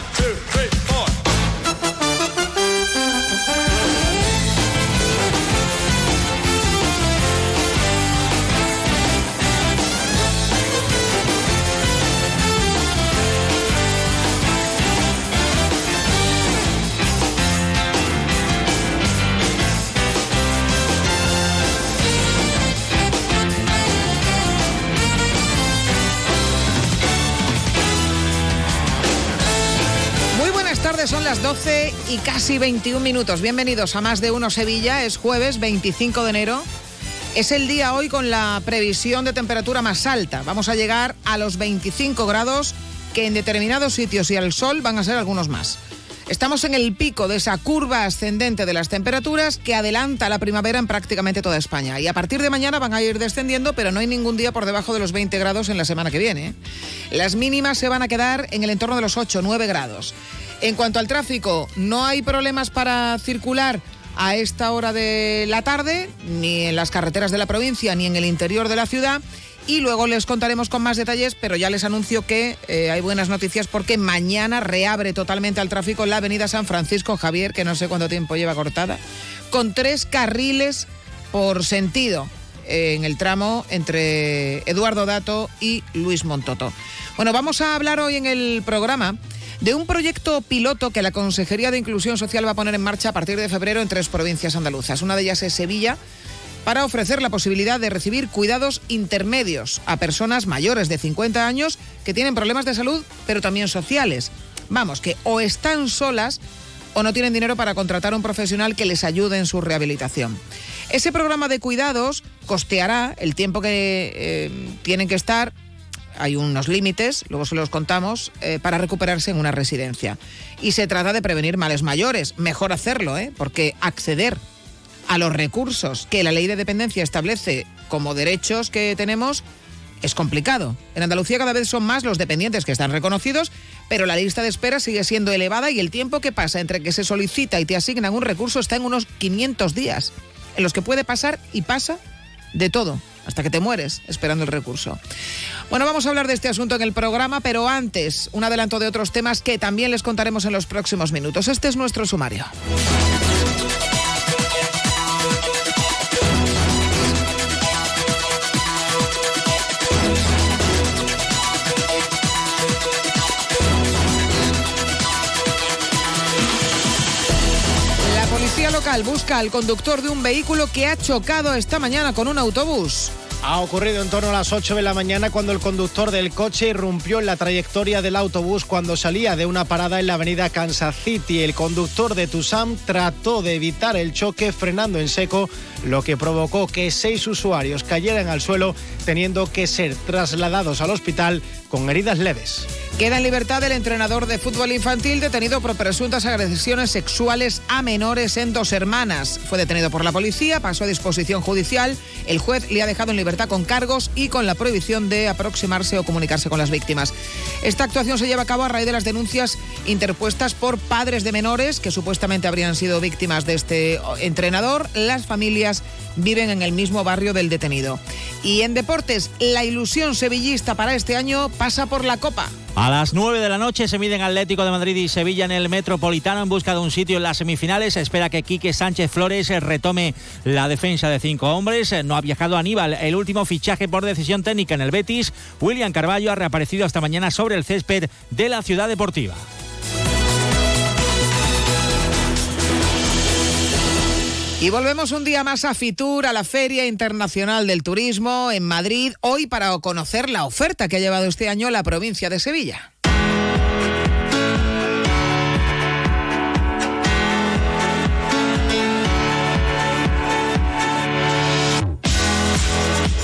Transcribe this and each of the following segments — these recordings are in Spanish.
son y casi 21 minutos. Bienvenidos a Más de Uno Sevilla. Es jueves 25 de enero. Es el día hoy con la previsión de temperatura más alta. Vamos a llegar a los 25 grados que en determinados sitios y al sol van a ser algunos más. Estamos en el pico de esa curva ascendente de las temperaturas que adelanta la primavera en prácticamente toda España. Y a partir de mañana van a ir descendiendo, pero no hay ningún día por debajo de los 20 grados en la semana que viene. Las mínimas se van a quedar en el entorno de los 8, 9 grados. En cuanto al tráfico, no hay problemas para circular a esta hora de la tarde, ni en las carreteras de la provincia, ni en el interior de la ciudad. Y luego les contaremos con más detalles, pero ya les anuncio que eh, hay buenas noticias porque mañana reabre totalmente al tráfico la avenida San Francisco Javier, que no sé cuánto tiempo lleva cortada, con tres carriles por sentido en el tramo entre Eduardo Dato y Luis Montoto. Bueno, vamos a hablar hoy en el programa de un proyecto piloto que la Consejería de Inclusión Social va a poner en marcha a partir de febrero en tres provincias andaluzas. Una de ellas es Sevilla, para ofrecer la posibilidad de recibir cuidados intermedios a personas mayores de 50 años que tienen problemas de salud, pero también sociales. Vamos, que o están solas o no tienen dinero para contratar a un profesional que les ayude en su rehabilitación. Ese programa de cuidados costeará el tiempo que eh, tienen que estar hay unos límites, luego se los contamos, eh, para recuperarse en una residencia. Y se trata de prevenir males mayores. Mejor hacerlo, ¿eh? porque acceder a los recursos que la ley de dependencia establece como derechos que tenemos es complicado. En Andalucía cada vez son más los dependientes que están reconocidos, pero la lista de espera sigue siendo elevada y el tiempo que pasa entre que se solicita y te asignan un recurso está en unos 500 días, en los que puede pasar y pasa de todo hasta que te mueres esperando el recurso. Bueno, vamos a hablar de este asunto en el programa, pero antes, un adelanto de otros temas que también les contaremos en los próximos minutos. Este es nuestro sumario. Local busca al conductor de un vehículo que ha chocado esta mañana con un autobús. Ha ocurrido en torno a las 8 de la mañana cuando el conductor del coche irrumpió en la trayectoria del autobús cuando salía de una parada en la avenida Kansas City. El conductor de Tusam trató de evitar el choque frenando en seco, lo que provocó que seis usuarios cayeran al suelo teniendo que ser trasladados al hospital con heridas leves. Queda en libertad el entrenador de fútbol infantil detenido por presuntas agresiones sexuales a menores en dos hermanas. Fue detenido por la policía, pasó a disposición judicial. El juez le ha dejado en libertad con cargos y con la prohibición de aproximarse o comunicarse con las víctimas. Esta actuación se lleva a cabo a raíz de las denuncias interpuestas por padres de menores que supuestamente habrían sido víctimas de este entrenador. Las familias viven en el mismo barrio del detenido. Y en deportes, la ilusión sevillista para este año pasa por la Copa. A las 9 de la noche se miden Atlético de Madrid y Sevilla en el Metropolitano en busca de un sitio en las semifinales. Se espera que Quique Sánchez Flores retome la defensa de cinco hombres. No ha viajado Aníbal, el último fichaje por decisión técnica en el Betis. William Carballo ha reaparecido esta mañana sobre el césped de la ciudad deportiva. Y volvemos un día más a Fitur, a la Feria Internacional del Turismo en Madrid, hoy para conocer la oferta que ha llevado este año la provincia de Sevilla.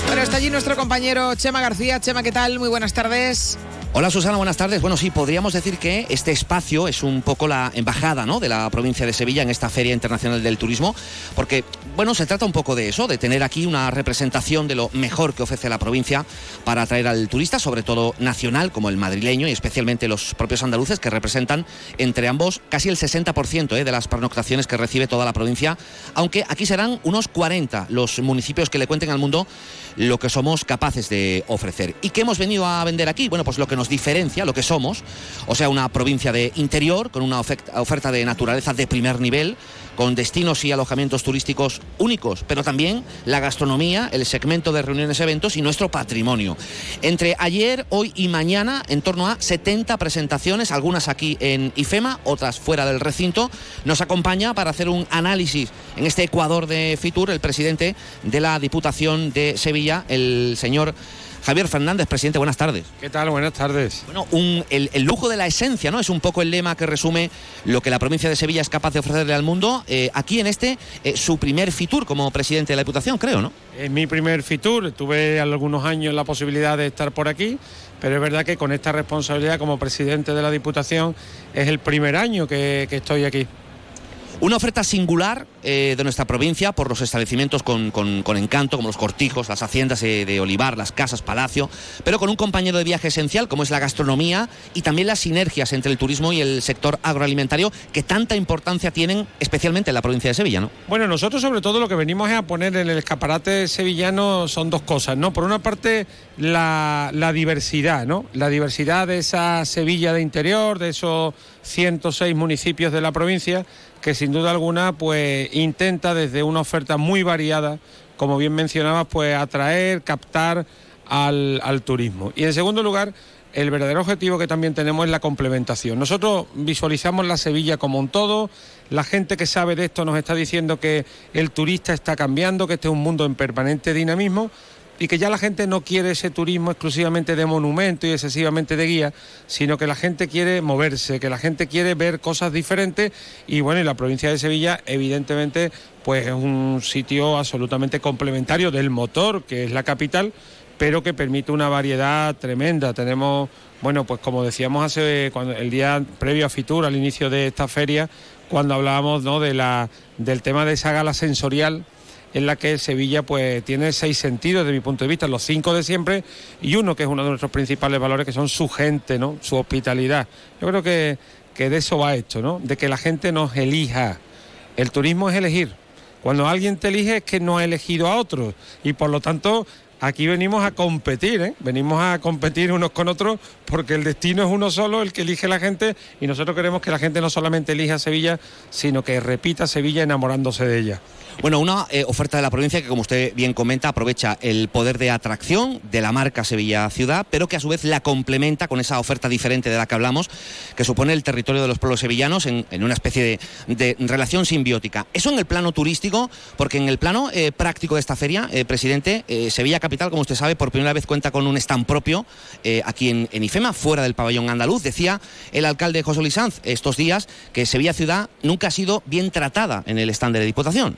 Bueno, está allí nuestro compañero Chema García. Chema, ¿qué tal? Muy buenas tardes. Hola Susana, buenas tardes. Bueno, sí, podríamos decir que este espacio es un poco la embajada de la provincia de Sevilla en esta Feria Internacional del Turismo, porque, bueno, se trata un poco de eso, de tener aquí una representación de lo mejor que ofrece la provincia para atraer al turista, sobre todo nacional, como el madrileño y especialmente los propios andaluces, que representan entre ambos casi el 60% ¿eh? de las pernoctaciones que recibe toda la provincia, aunque aquí serán unos 40 los municipios que le cuenten al mundo lo que somos capaces de ofrecer. ¿Y qué hemos venido a vender aquí? Bueno, pues lo que nos diferencia, lo que somos, o sea, una provincia de interior con una oferta de naturaleza de primer nivel, con destinos y alojamientos turísticos únicos, pero también la gastronomía, el segmento de reuniones, eventos y nuestro patrimonio. Entre ayer, hoy y mañana, en torno a 70 presentaciones, algunas aquí en IFEMA, otras fuera del recinto, nos acompaña para hacer un análisis en este Ecuador de Fitur el presidente de la Diputación de Sevilla, el señor Javier Fernández, presidente, buenas tardes. ¿Qué tal? Buenas tardes. Bueno, el, lujo de la esencia, ¿no? Es un poco el lema que resume lo que la provincia de Sevilla es capaz de ofrecerle al mundo. Eh, aquí en este, eh, su primer Fitur como presidente de la Diputación, creo, ¿no? Es mi primer Fitur. Tuve algunos años la posibilidad de estar por aquí, pero es verdad que con esta responsabilidad como presidente de la Diputación es el primer año que estoy aquí. Una oferta singular eh, de nuestra provincia por los establecimientos con, encanto, como los cortijos, las haciendas de olivar, las casas, palacio, pero con un compañero de viaje esencial como es la gastronomía y también las sinergias entre el turismo y el sector agroalimentario que tanta importancia tienen, especialmente en la provincia de Sevilla, ¿no? Bueno, nosotros sobre todo lo que venimos a poner en el escaparate sevillano son dos cosas, ¿no? Por una parte, la, la diversidad, ¿no? La diversidad de esa Sevilla de interior, de esos 106 municipios de la provincia que sin duda alguna pues intenta desde una oferta muy variada, como bien mencionabas, pues atraer, captar al, al turismo. Y en segundo lugar, el verdadero objetivo que también tenemos es la complementación. Nosotros visualizamos la Sevilla como un todo, la gente que sabe de esto nos está diciendo que el turista está cambiando, que este es un mundo en permanente dinamismo y que ya la gente no quiere ese turismo exclusivamente de monumento y excesivamente de guía, sino que la gente quiere moverse, que la gente quiere ver cosas diferentes y bueno, y la provincia de Sevilla evidentemente pues es un sitio absolutamente complementario del motor, que es la capital, pero que permite una variedad tremenda. Tenemos, bueno, pues como decíamos hace cuando el día previo a Fitur, al inicio de esta feria, cuando hablábamos ¿no? de la, del tema de esa gala sensorial en la que Sevilla pues tiene seis sentidos desde mi punto de vista, los cinco de siempre y uno que es uno de nuestros principales valores que son su gente, ¿no? Su hospitalidad. Yo creo que, que de eso va esto, ¿no? De que la gente nos elija. El turismo es elegir. Cuando alguien te elige es que no ha elegido a otros y por lo tanto aquí venimos a competir, ¿eh? venimos a competir unos con otros porque el destino es uno solo, el que elige la gente y nosotros queremos que la gente no solamente elija Sevilla, sino que repita Sevilla enamorándose de ella. Bueno, una eh, oferta de la provincia que, como usted bien comenta, aprovecha el poder de atracción de la marca Sevilla Ciudad, pero que a su vez la complementa con esa oferta diferente de la que hablamos, que supone el territorio de los pueblos sevillanos en, una especie de, relación simbiótica. Eso en el plano turístico, porque en el plano eh, práctico de esta feria, eh, presidente, Sevilla Capital, como usted sabe, por primera vez cuenta con un stand propio aquí en, en, IFEMA, fuera del pabellón andaluz. Decía el alcalde José Luis Sanz estos días que Sevilla Ciudad nunca ha sido bien tratada en el stand de la Diputación.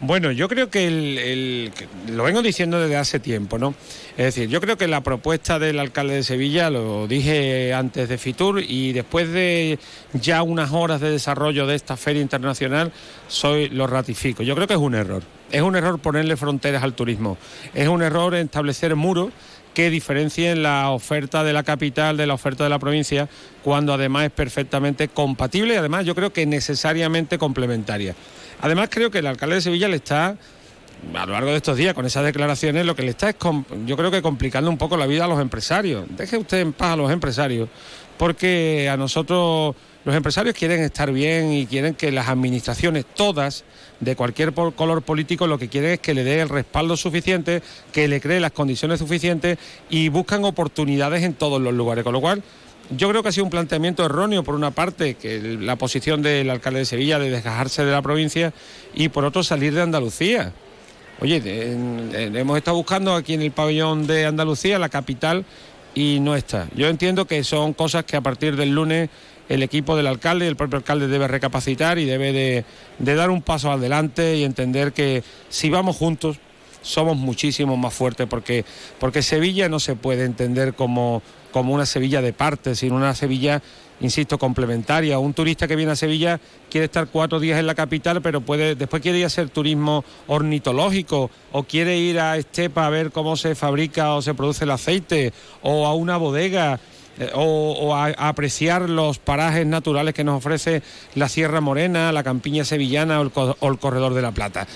Bueno, yo creo que el, lo vengo diciendo desde hace tiempo, ¿no? Es decir, yo creo que la propuesta del alcalde de Sevilla, lo dije antes de Fitur y después de ya unas horas de desarrollo de esta feria internacional, soy lo ratifico. Yo creo que es un error. Es un error ponerle fronteras al turismo. Es un error establecer muros que diferencien la oferta de la capital de la oferta de la provincia, cuando además es perfectamente compatible y además yo creo que necesariamente complementaria. Además, creo que el alcalde de Sevilla le está a lo largo de estos días, con esas declaraciones, lo que le está es, yo creo que complicando un poco la vida a los empresarios. Deje usted en paz a los empresarios, porque a nosotros los empresarios quieren estar bien y quieren que las administraciones, todas, de cualquier color político, lo que quieren es que le dé el respaldo suficiente, que le cree las condiciones suficientes y buscan oportunidades en todos los lugares. Con lo cual, yo creo que ha sido un planteamiento erróneo, por una parte, que la posición del alcalde de Sevilla de desgajarse de la provincia y por otro salir de Andalucía. Oye, hemos estado buscando aquí en el pabellón de Andalucía, la capital, y no está. Yo entiendo que son cosas que a partir del lunes el equipo del alcalde, el propio alcalde debe recapacitar y debe de, dar un paso adelante y entender que si vamos juntos, somos muchísimo más fuertes porque, porque Sevilla no se puede entender como, como una Sevilla de parte, sino una Sevilla, insisto, complementaria. Un turista que viene a Sevilla quiere estar cuatro días en la capital, pero puede, después quiere ir a hacer turismo ornitológico, o quiere ir a Estepa a ver cómo se fabrica o se produce el aceite, o a una bodega. Eh, o, a, apreciar los parajes naturales que nos ofrece la Sierra Morena, la Campiña Sevillana o el Corredor de la Plata.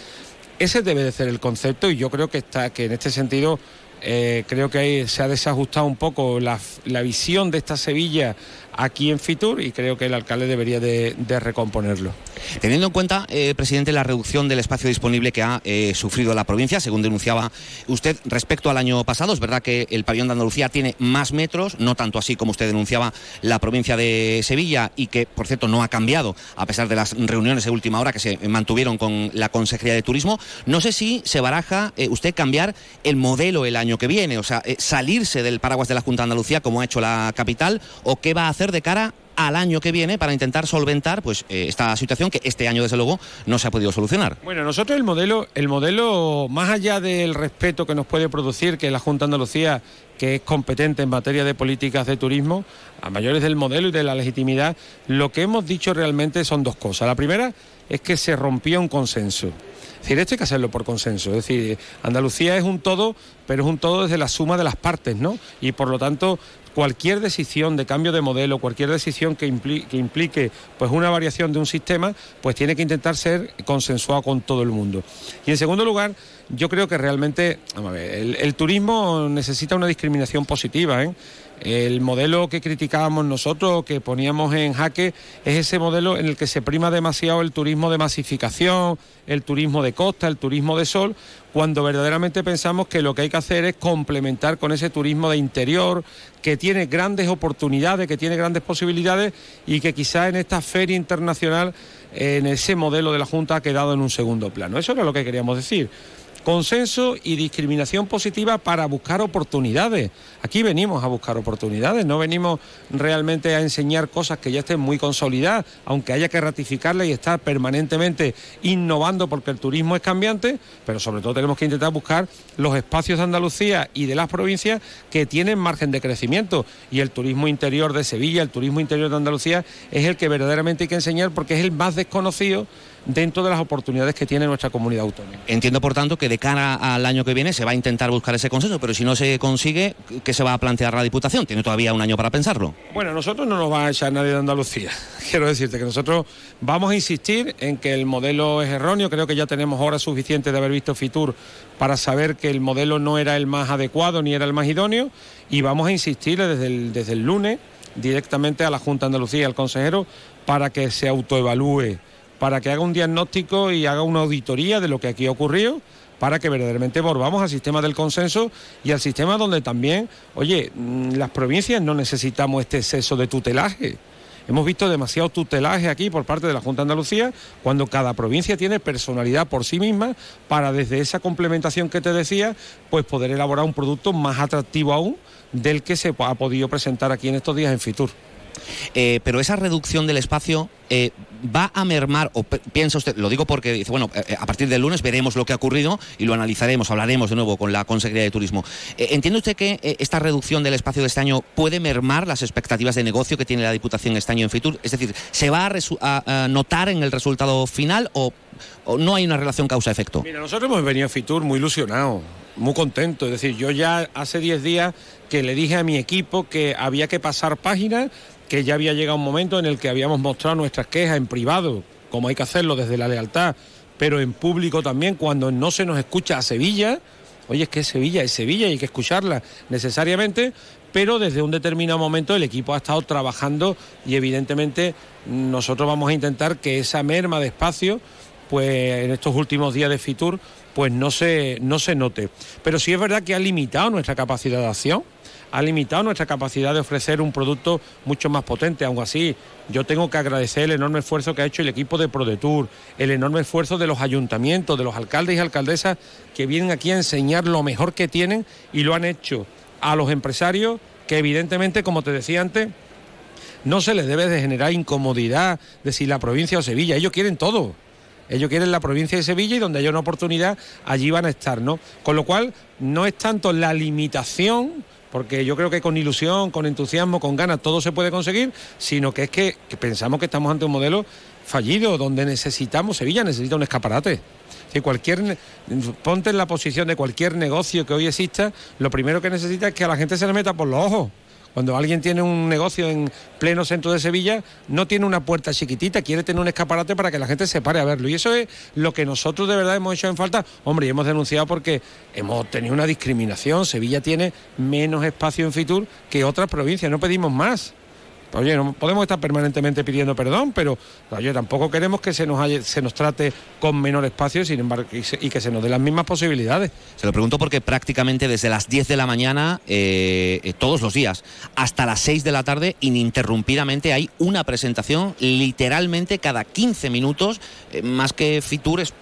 Ese debe de ser el concepto y yo creo que, está, que en este sentido Eh, creo que se ha desajustado un poco la, la visión de esta Sevilla aquí en Fitur y creo que el alcalde debería de, recomponerlo. Teniendo en cuenta, eh, presidente, la reducción del espacio disponible que ha eh, sufrido la provincia, según denunciaba usted respecto al año pasado, es verdad que el pabellón de Andalucía tiene más metros, no tanto así como usted denunciaba la provincia de Sevilla y que, por cierto, no ha cambiado a pesar de las reuniones de última hora que se mantuvieron con la Consejería de Turismo. No sé si se baraja eh, usted cambiar el modelo el año que viene, o sea, salirse del paraguas de la Junta de Andalucía como ha hecho la capital o qué va a hacer de cara al año que viene para intentar solventar pues eh, esta situación que este año desde luego no se ha podido solucionar. Bueno, nosotros el modelo, el modelo más allá del respeto que nos puede producir que la Junta de Andalucía que es competente en materia de políticas de turismo, a mayores del modelo y de la legitimidad, lo que hemos dicho realmente son dos cosas. La primera es que se rompió un consenso. Es decir, esto hay que hacerlo por consenso. Es decir, Andalucía es un todo, pero es un todo desde la suma de las partes, ¿no? Y por lo tanto, cualquier decisión de cambio de modelo, cualquier decisión que implique, pues una variación de un sistema, pues tiene que intentar ser consensuado con todo el mundo. Y en segundo lugar, yo creo que realmente, a ver, el, el turismo necesita una discriminación positiva, ¿eh? El modelo que criticábamos nosotros, que poníamos en jaque, es ese modelo en el que se prima demasiado el turismo de masificación, el turismo de costa, el turismo de sol, cuando verdaderamente pensamos que lo que hay que hacer es complementar con ese turismo de interior, que tiene grandes oportunidades, que tiene grandes posibilidades y que quizá en esta feria internacional, en ese modelo de la Junta, ha quedado en un segundo plano. Eso era lo que queríamos decir consenso y discriminación positiva para buscar oportunidades. Aquí venimos a buscar oportunidades, no venimos realmente a enseñar cosas que ya estén muy consolidadas, aunque haya que ratificarlas y estar permanentemente innovando porque el turismo es cambiante, pero sobre todo tenemos que intentar buscar los espacios de Andalucía y de las provincias que tienen margen de crecimiento. Y el turismo interior de Sevilla, el turismo interior de Andalucía es el que verdaderamente hay que enseñar porque es el más desconocido dentro de las oportunidades que tiene nuestra comunidad autónoma. Entiendo, por tanto, que de cara al año que viene se va a intentar buscar ese consenso, pero si no se consigue, ¿qué se va a plantear la Diputación? Tiene todavía un año para pensarlo. Bueno, nosotros no nos va a echar nadie de Andalucía. Quiero decirte que nosotros vamos a insistir en que el modelo es erróneo. Creo que ya tenemos horas suficientes de haber visto Fitur para saber que el modelo no era el más adecuado ni era el más idóneo y vamos a insistir desde el, desde el lunes directamente a la Junta de Andalucía al consejero para que se autoevalúe para que haga un diagnóstico y haga una auditoría de lo que aquí ha ocurrido para que verdaderamente volvamos al sistema del consenso y al sistema donde también, oye, mm, las provincias no necesitamos este exceso de tutelaje. Hemos visto demasiado tutelaje aquí por parte de la Junta de Andalucía, cuando cada provincia tiene personalidad por sí misma para desde esa complementación que te decía, pues poder elaborar un producto más atractivo aún del que se ha podido presentar aquí en estos días en Fitur. Eh, pero esa reducción del espacio eh, va a mermar, o piensa usted, lo digo porque dice, bueno, eh, a partir del lunes veremos lo que ha ocurrido y lo analizaremos, hablaremos de nuevo con la Consejería de Turismo. ¿Entiende usted que esta reducción del espacio de este año puede mermar las expectativas de negocio que tiene la Diputación este año en Fitur? Es decir, ¿se va a, notar en el resultado final o, no hay una relación causa-efecto? Mira, nosotros hemos venido a Fitur muy ilusionados muy contento. Es decir, yo ya hace 10 días que le dije a mi equipo que había que pasar páginas, que ya había llegado un momento en el que habíamos mostrado nuestras quejas en privado, como hay que hacerlo desde la lealtad, pero en público también, cuando no se nos escucha a Sevilla, oye, es que Sevilla es Sevilla y hay que escucharla necesariamente, pero desde un determinado momento el equipo ha estado trabajando y evidentemente nosotros vamos a intentar que esa merma de espacio, pues en estos últimos días de Fitur, pues no se, no se note. Pero sí es verdad que ha limitado nuestra capacidad de acción ha limitado nuestra capacidad de ofrecer un producto mucho más potente. Aún así, yo tengo que agradecer el enorme esfuerzo que ha hecho el equipo de ProDetour, el enorme esfuerzo de los ayuntamientos, de los alcaldes y alcaldesas que vienen aquí a enseñar lo mejor que tienen y lo han hecho a los empresarios que evidentemente, como te decía antes, no se les debe de generar incomodidad de si la provincia o Sevilla, ellos quieren todo. Ellos quieren la provincia de Sevilla y donde haya una oportunidad, allí van a estar, ¿no? Con lo cual, no es tanto la limitación porque yo creo que con ilusión, con entusiasmo, con ganas, todo se puede conseguir, sino que es que, pensamos que estamos ante un modelo fallido, donde necesitamos, Sevilla necesita un escaparate. Si cualquier, ponte en la posición de cualquier negocio que hoy exista, lo primero que necesita es que a la gente se le meta por los ojos Cuando alguien tiene un negocio en pleno centro de Sevilla, no tiene una puerta chiquitita, quiere tener un escaparate para que la gente se pare a verlo. Y eso es lo que nosotros de verdad hemos hecho en falta. Hombre, y hemos denunciado porque hemos tenido una discriminación. Sevilla tiene menos espacio en Fitur que otras provincias, no pedimos más. Oye, no podemos estar permanentemente pidiendo perdón, pero oye, tampoco queremos que se nos, se nos trate con menor espacio sin embargo, y, que se nos den las mismas posibilidades. Se lo pregunto porque prácticamente desde las 10 de la mañana, eh, eh, todos los días, hasta las 6 de la tarde, ininterrumpidamente hay una presentación, literalmente cada 15 minutos, eh, más que Fitur, es,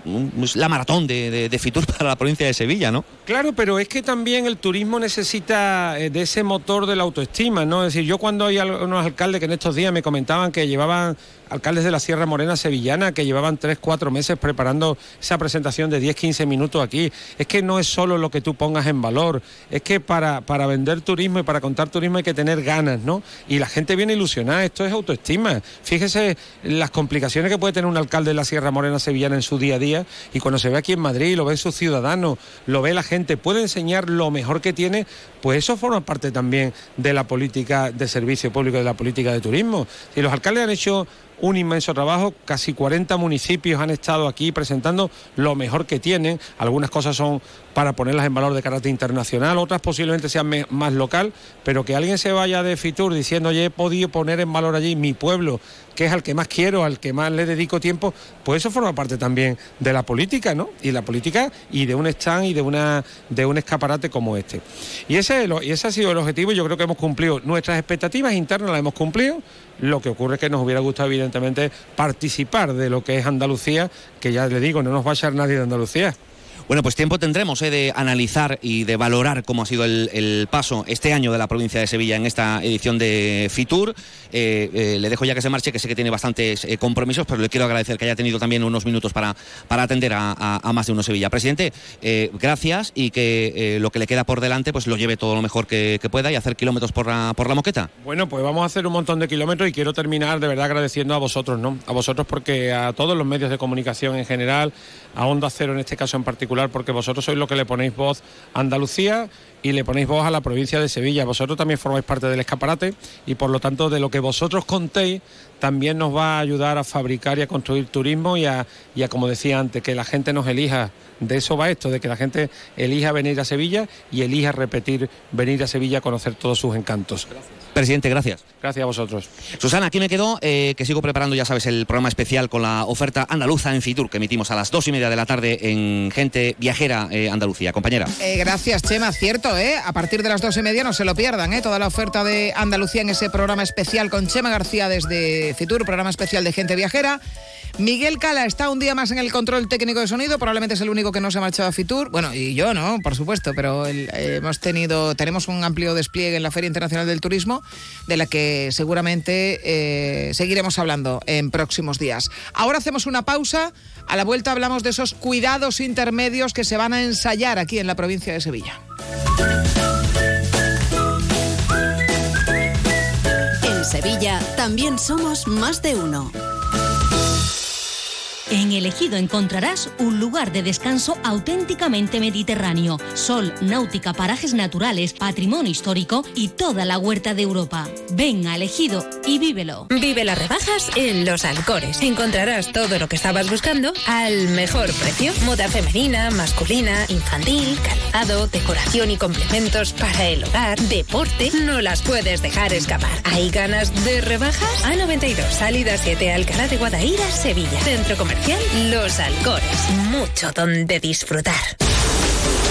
la maratón de, de, Fitur para la provincia de Sevilla, ¿no? Claro, pero es que también el turismo necesita de ese motor de la autoestima, ¿no? Es decir, yo cuando hay unos alcalde que en estos días me comentaban que llevaban alcaldes de la Sierra Morena Sevillana que llevaban 3, 4 meses preparando esa presentación de 10, 15 minutos aquí. Es que no es solo lo que tú pongas en valor, es que para, para vender turismo y para contar turismo hay que tener ganas, ¿no? Y la gente viene ilusionada, esto es autoestima. Fíjese las complicaciones que puede tener un alcalde de la Sierra Morena Sevillana en su día a día y cuando se ve aquí en Madrid, lo ve sus ciudadanos, lo ve la gente, puede enseñar lo mejor que tiene, pues eso forma parte también de la política de servicio público, de la política de turismo. Si los alcaldes han hecho un inmenso trabajo. Casi 40 municipios han estado aquí presentando lo mejor que tienen. Algunas cosas son para ponerlas en valor de carácter internacional, otras posiblemente sean más local, pero que alguien se vaya de Fitur diciendo, oye, he podido poner en valor allí mi pueblo, que es al que más quiero, al que más le dedico tiempo, pues eso forma parte también de la política, ¿no? Y la política y de un stand y de, una, de un escaparate como este. Y ese, y ese ha sido el objetivo yo creo que hemos cumplido nuestras expectativas internas, las hemos cumplido. Lo que ocurre es que nos hubiera gustado, evidentemente, participar de lo que es Andalucía, que ya le digo, no nos va a echar nadie de Andalucía. Bueno, pues tiempo tendremos eh, de analizar y de valorar cómo ha sido el, paso este año de la provincia de Sevilla en esta edición de Fitur. Eh, eh, le dejo ya que se marche, que sé que tiene bastantes compromisos, pero le quiero agradecer que haya tenido también unos minutos para, para atender a, más de uno Sevilla. Presidente, gracias y que lo que le queda por delante pues lo lleve todo lo mejor que, pueda y hacer kilómetros por la, por la moqueta. Bueno, pues vamos a hacer un montón de kilómetros y quiero terminar de verdad agradeciendo a vosotros, ¿no? A vosotros porque a todos los medios de comunicación en general, a Onda Cero en este caso en particular, porque vosotros sois lo que le ponéis voz a Andalucía y le ponéis voz a la provincia de Sevilla. Vosotros también formáis parte del escaparate y por lo tanto de lo que vosotros contéis también nos va a ayudar a fabricar y a construir turismo y a, y a como decía antes, que la gente nos elija. De eso va esto, de que la gente elija venir a Sevilla y elija repetir venir a Sevilla a conocer todos sus encantos. Presidente, gracias. Gracias a vosotros. Susana, aquí me quedo, eh, que sigo preparando, ya sabes, el programa especial con la oferta andaluza en Fitur, que emitimos a las dos y media de la tarde en Gente Viajera eh, Andalucía. Compañera. Eh, gracias, Chema. Cierto, ¿eh? A partir de las dos y media no se lo pierdan, ¿eh? Toda la oferta de Andalucía en ese programa especial con Chema García desde Fitur, programa especial de Gente Viajera. Miguel Cala está un día más en el control técnico de sonido, probablemente es el único que no se ha marchado a Fitur. Bueno, y yo no, por supuesto, pero hemos tenido, tenemos un amplio despliegue en la Feria Internacional del Turismo, de la que seguramente eh, seguiremos hablando en próximos días. Ahora hacemos una pausa. A la vuelta hablamos de esos cuidados intermedios que se van a ensayar aquí en la provincia de Sevilla. En Sevilla también somos más de uno. En Elegido encontrarás un lugar de descanso auténticamente mediterráneo, sol, náutica, parajes naturales, patrimonio histórico y toda la huerta de Europa. Ven a Elegido y vívelo. Vive las rebajas en Los Alcores. Encontrarás todo lo que estabas buscando al mejor precio. Moda femenina, masculina, infantil, calzado, decoración y complementos para el hogar, deporte. No las puedes dejar escapar. ¿Hay ganas de rebajas? A92, salida 7, Alcalá de Guadaira, Sevilla. Centro Comercial los Alcores. Mucho donde disfrutar.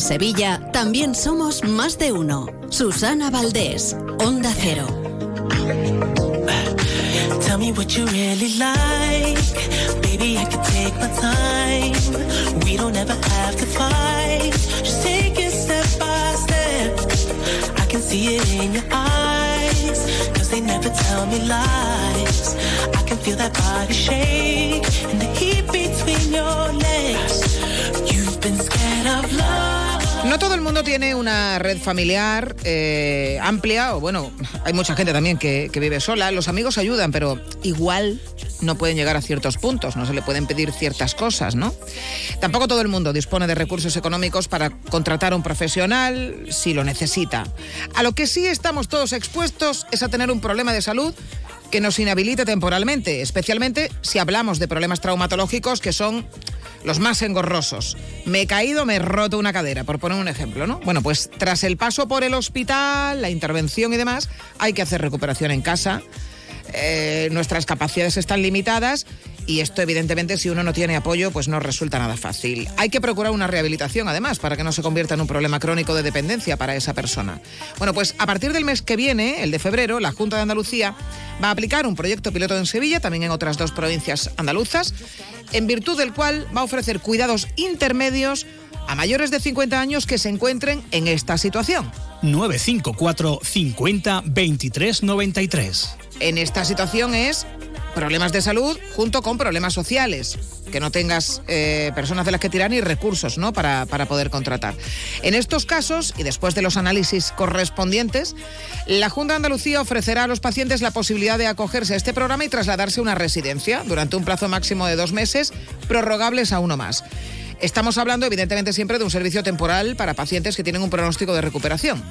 Sevilla también somos más de uno. Susana Valdés, Onda Cero. Tell me what you really like. Baby, I can take my time. We don't ever have to fight. Just take it step by step. I can see it in your eyes. Cause they never tell me lies. I can feel that body shake. And the heat between your legs. You've been scared of love. No todo el mundo tiene una red familiar eh, amplia, o bueno, hay mucha gente también que, vive sola. Los amigos ayudan, pero igual no pueden llegar a ciertos puntos, no se le pueden pedir ciertas cosas, ¿no? Tampoco todo el mundo dispone de recursos económicos para contratar a un profesional si lo necesita. A lo que sí estamos todos expuestos es a tener un problema de salud que nos inhabilite temporalmente, especialmente si hablamos de problemas traumatológicos que son los más engorrosos. Me he caído, me he roto una cadera, por poner un ejemplo, ¿no? Bueno, pues tras el paso por el hospital, la intervención y demás, hay que hacer recuperación en casa. Eh, nuestras capacidades están limitadas y esto evidentemente si uno no tiene apoyo pues no resulta nada fácil. Hay que procurar una rehabilitación además para que no se convierta en un problema crónico de dependencia para esa persona. Bueno, pues a partir del mes que viene, el de febrero, la Junta de Andalucía va a aplicar un proyecto piloto en Sevilla, también en otras dos provincias andaluzas, en virtud del cual va a ofrecer cuidados intermedios a mayores de 50 años que se encuentren en esta situación. 954 50 23 93. En esta situación es problemas de salud junto con problemas sociales, que no tengas eh, personas de las que tirar ni recursos ¿no? para, para poder contratar. En estos casos, y después de los análisis correspondientes, la Junta de Andalucía ofrecerá a los pacientes la posibilidad de acogerse a este programa y trasladarse a una residencia durante un plazo máximo de dos meses, prorrogables a uno más. Estamos hablando, evidentemente, siempre de un servicio temporal para pacientes que tienen un pronóstico de recuperación.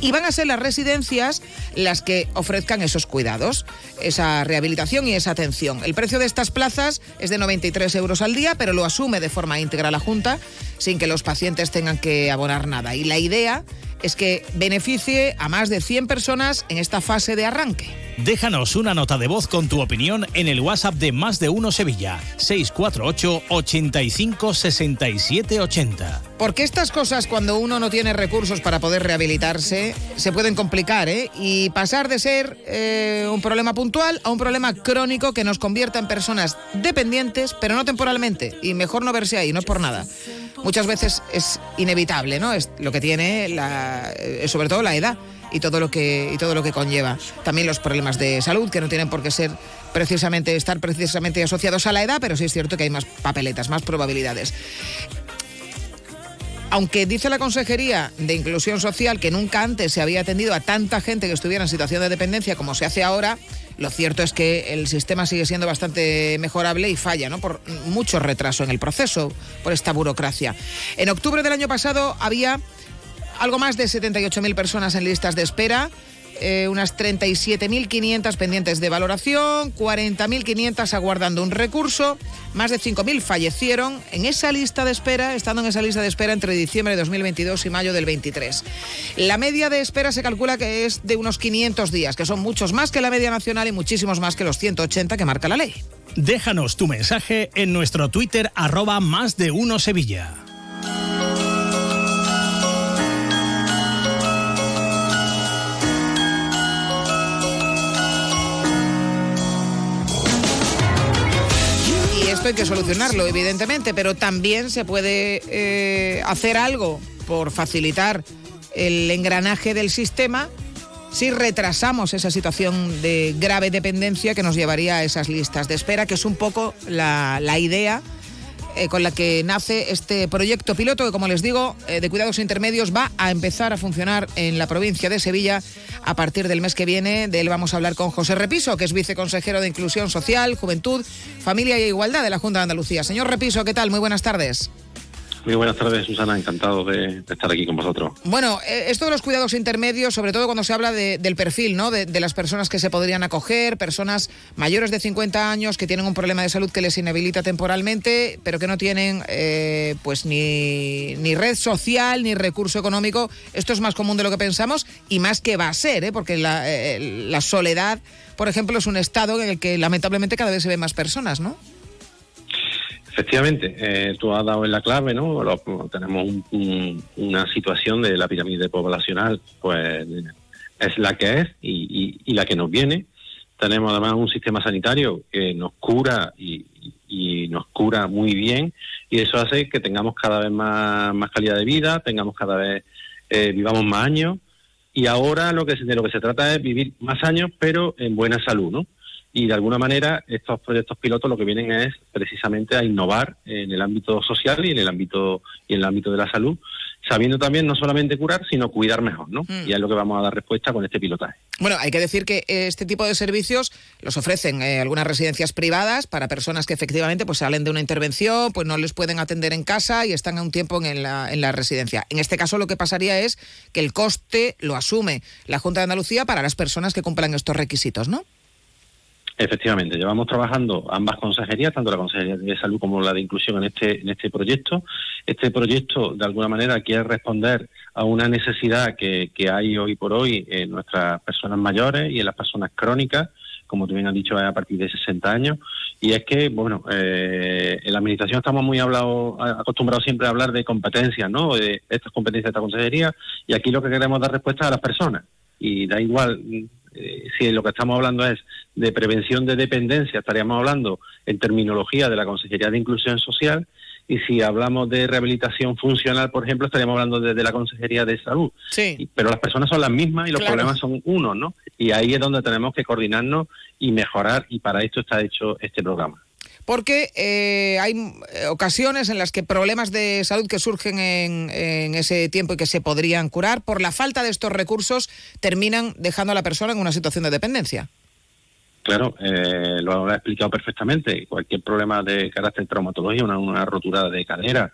Y van a ser las residencias las que ofrezcan esos cuidados, esa rehabilitación y esa atención. El precio de estas plazas es de 93 euros al día, pero lo asume de forma íntegra la Junta, sin que los pacientes tengan que abonar nada. Y la idea es que beneficie a más de 100 personas en esta fase de arranque. Déjanos una nota de voz con tu opinión en el WhatsApp de Más de Uno Sevilla, 648 85 67 80. Porque estas cosas, cuando uno no tiene recursos para poder rehabilitarse, se pueden complicar, ¿eh? Y pasar de ser eh, un problema puntual a un problema crónico que nos convierta en personas dependientes, pero no temporalmente. Y mejor no verse ahí, no es por nada. Muchas veces es inevitable, ¿no? Es lo que tiene, la, eh, sobre todo la edad y todo lo que y todo lo que conlleva. También los problemas de salud que no tienen por qué ser precisamente estar precisamente asociados a la edad, pero sí es cierto que hay más papeletas, más probabilidades. Aunque dice la Consejería de Inclusión Social que nunca antes se había atendido a tanta gente que estuviera en situación de dependencia como se hace ahora, lo cierto es que el sistema sigue siendo bastante mejorable y falla, ¿no? Por mucho retraso en el proceso, por esta burocracia. En octubre del año pasado había algo más de 78.000 personas en listas de espera. Eh, unas 37.500 pendientes de valoración, 40.500 aguardando un recurso, más de 5.000 fallecieron en esa lista de espera, estando en esa lista de espera entre diciembre de 2022 y mayo del 23. La media de espera se calcula que es de unos 500 días, que son muchos más que la media nacional y muchísimos más que los 180 que marca la ley. Déjanos tu mensaje en nuestro Twitter arroba más de uno Sevilla. Hay que solucionarlo, evidentemente, pero también se puede eh, hacer algo por facilitar el engranaje del sistema si retrasamos esa situación de grave dependencia que nos llevaría a esas listas de espera, que es un poco la, la idea eh, con la que nace este proyecto piloto que, como les digo, eh, de cuidados intermedios va a empezar a funcionar en la provincia de Sevilla a partir del mes que viene. De él vamos a hablar con José Repiso, que es viceconsejero de Inclusión Social, Juventud, Familia y Igualdad de la Junta de Andalucía. Señor Repiso, ¿qué tal? Muy buenas tardes. Muy buenas tardes, Susana. Encantado de, estar aquí con vosotros. Bueno, eh, esto de los cuidados intermedios, sobre todo cuando se habla del perfil, ¿no? De, las personas que se podrían acoger, personas mayores de 50 años que tienen un problema de salud que les inhabilita temporalmente, pero que no tienen, eh, pues, ni, ni red social ni recurso económico. Esto es más común de lo que pensamos y más que va a ser, ¿eh? Porque la, eh, la soledad, por ejemplo, es un estado en el que lamentablemente cada vez se ven más personas, ¿no? Efectivamente, eh, tú has dado en la clave, ¿no? tenemos una situación de la pirámide poblacional, pues es la que es y, la que nos viene. Tenemos además un sistema sanitario que nos cura y, nos cura muy bien y eso hace que tengamos cada vez más, más calidad de vida, tengamos cada vez, eh, vivamos más años y ahora lo que de lo que se trata es vivir más años pero en buena salud, ¿no? Y de alguna manera estos proyectos pilotos lo que vienen es precisamente a innovar en el ámbito social y en el ámbito y en el ámbito de la salud, sabiendo también no solamente curar, sino cuidar mejor, ¿no? Mm. Y es lo que vamos a dar respuesta con este pilotaje. Bueno, hay que decir que este tipo de servicios los ofrecen eh, algunas residencias privadas para personas que efectivamente pues salen de una intervención, pues no les pueden atender en casa y están a un tiempo en la, en la residencia. En este caso lo que pasaría es que el coste lo asume la Junta de Andalucía para las personas que cumplan estos requisitos, ¿no? Efectivamente, llevamos trabajando ambas consejerías, tanto la Consejería de Salud como la de Inclusión en este en este proyecto. Este proyecto, de alguna manera, quiere responder a una necesidad que, que hay hoy por hoy en nuestras personas mayores y en las personas crónicas, como tú bien has dicho, a partir de 60 años. Y es que, bueno, eh, en la Administración estamos muy acostumbrados siempre a hablar de competencias, ¿no? De estas competencias de esta consejería, y aquí lo que queremos dar respuesta es a las personas. Y da igual eh, si lo que estamos hablando es de prevención de dependencia, estaríamos hablando en terminología de la Consejería de Inclusión Social, y si hablamos de rehabilitación funcional, por ejemplo, estaríamos hablando de, la Consejería de Salud. Sí. Pero las personas son las mismas y los problemas son unos, ¿no? Y ahí es donde tenemos que coordinarnos y mejorar, y para esto está hecho este programa porque eh, hay eh, ocasiones en las que problemas de salud que surgen en, ese tiempo y que se podrían curar, por la falta de estos recursos, terminan dejando a la persona en una situación de dependencia. Claro, eh, lo ha explicado perfectamente. Cualquier problema de carácter traumatológico, una, rotura de cadera,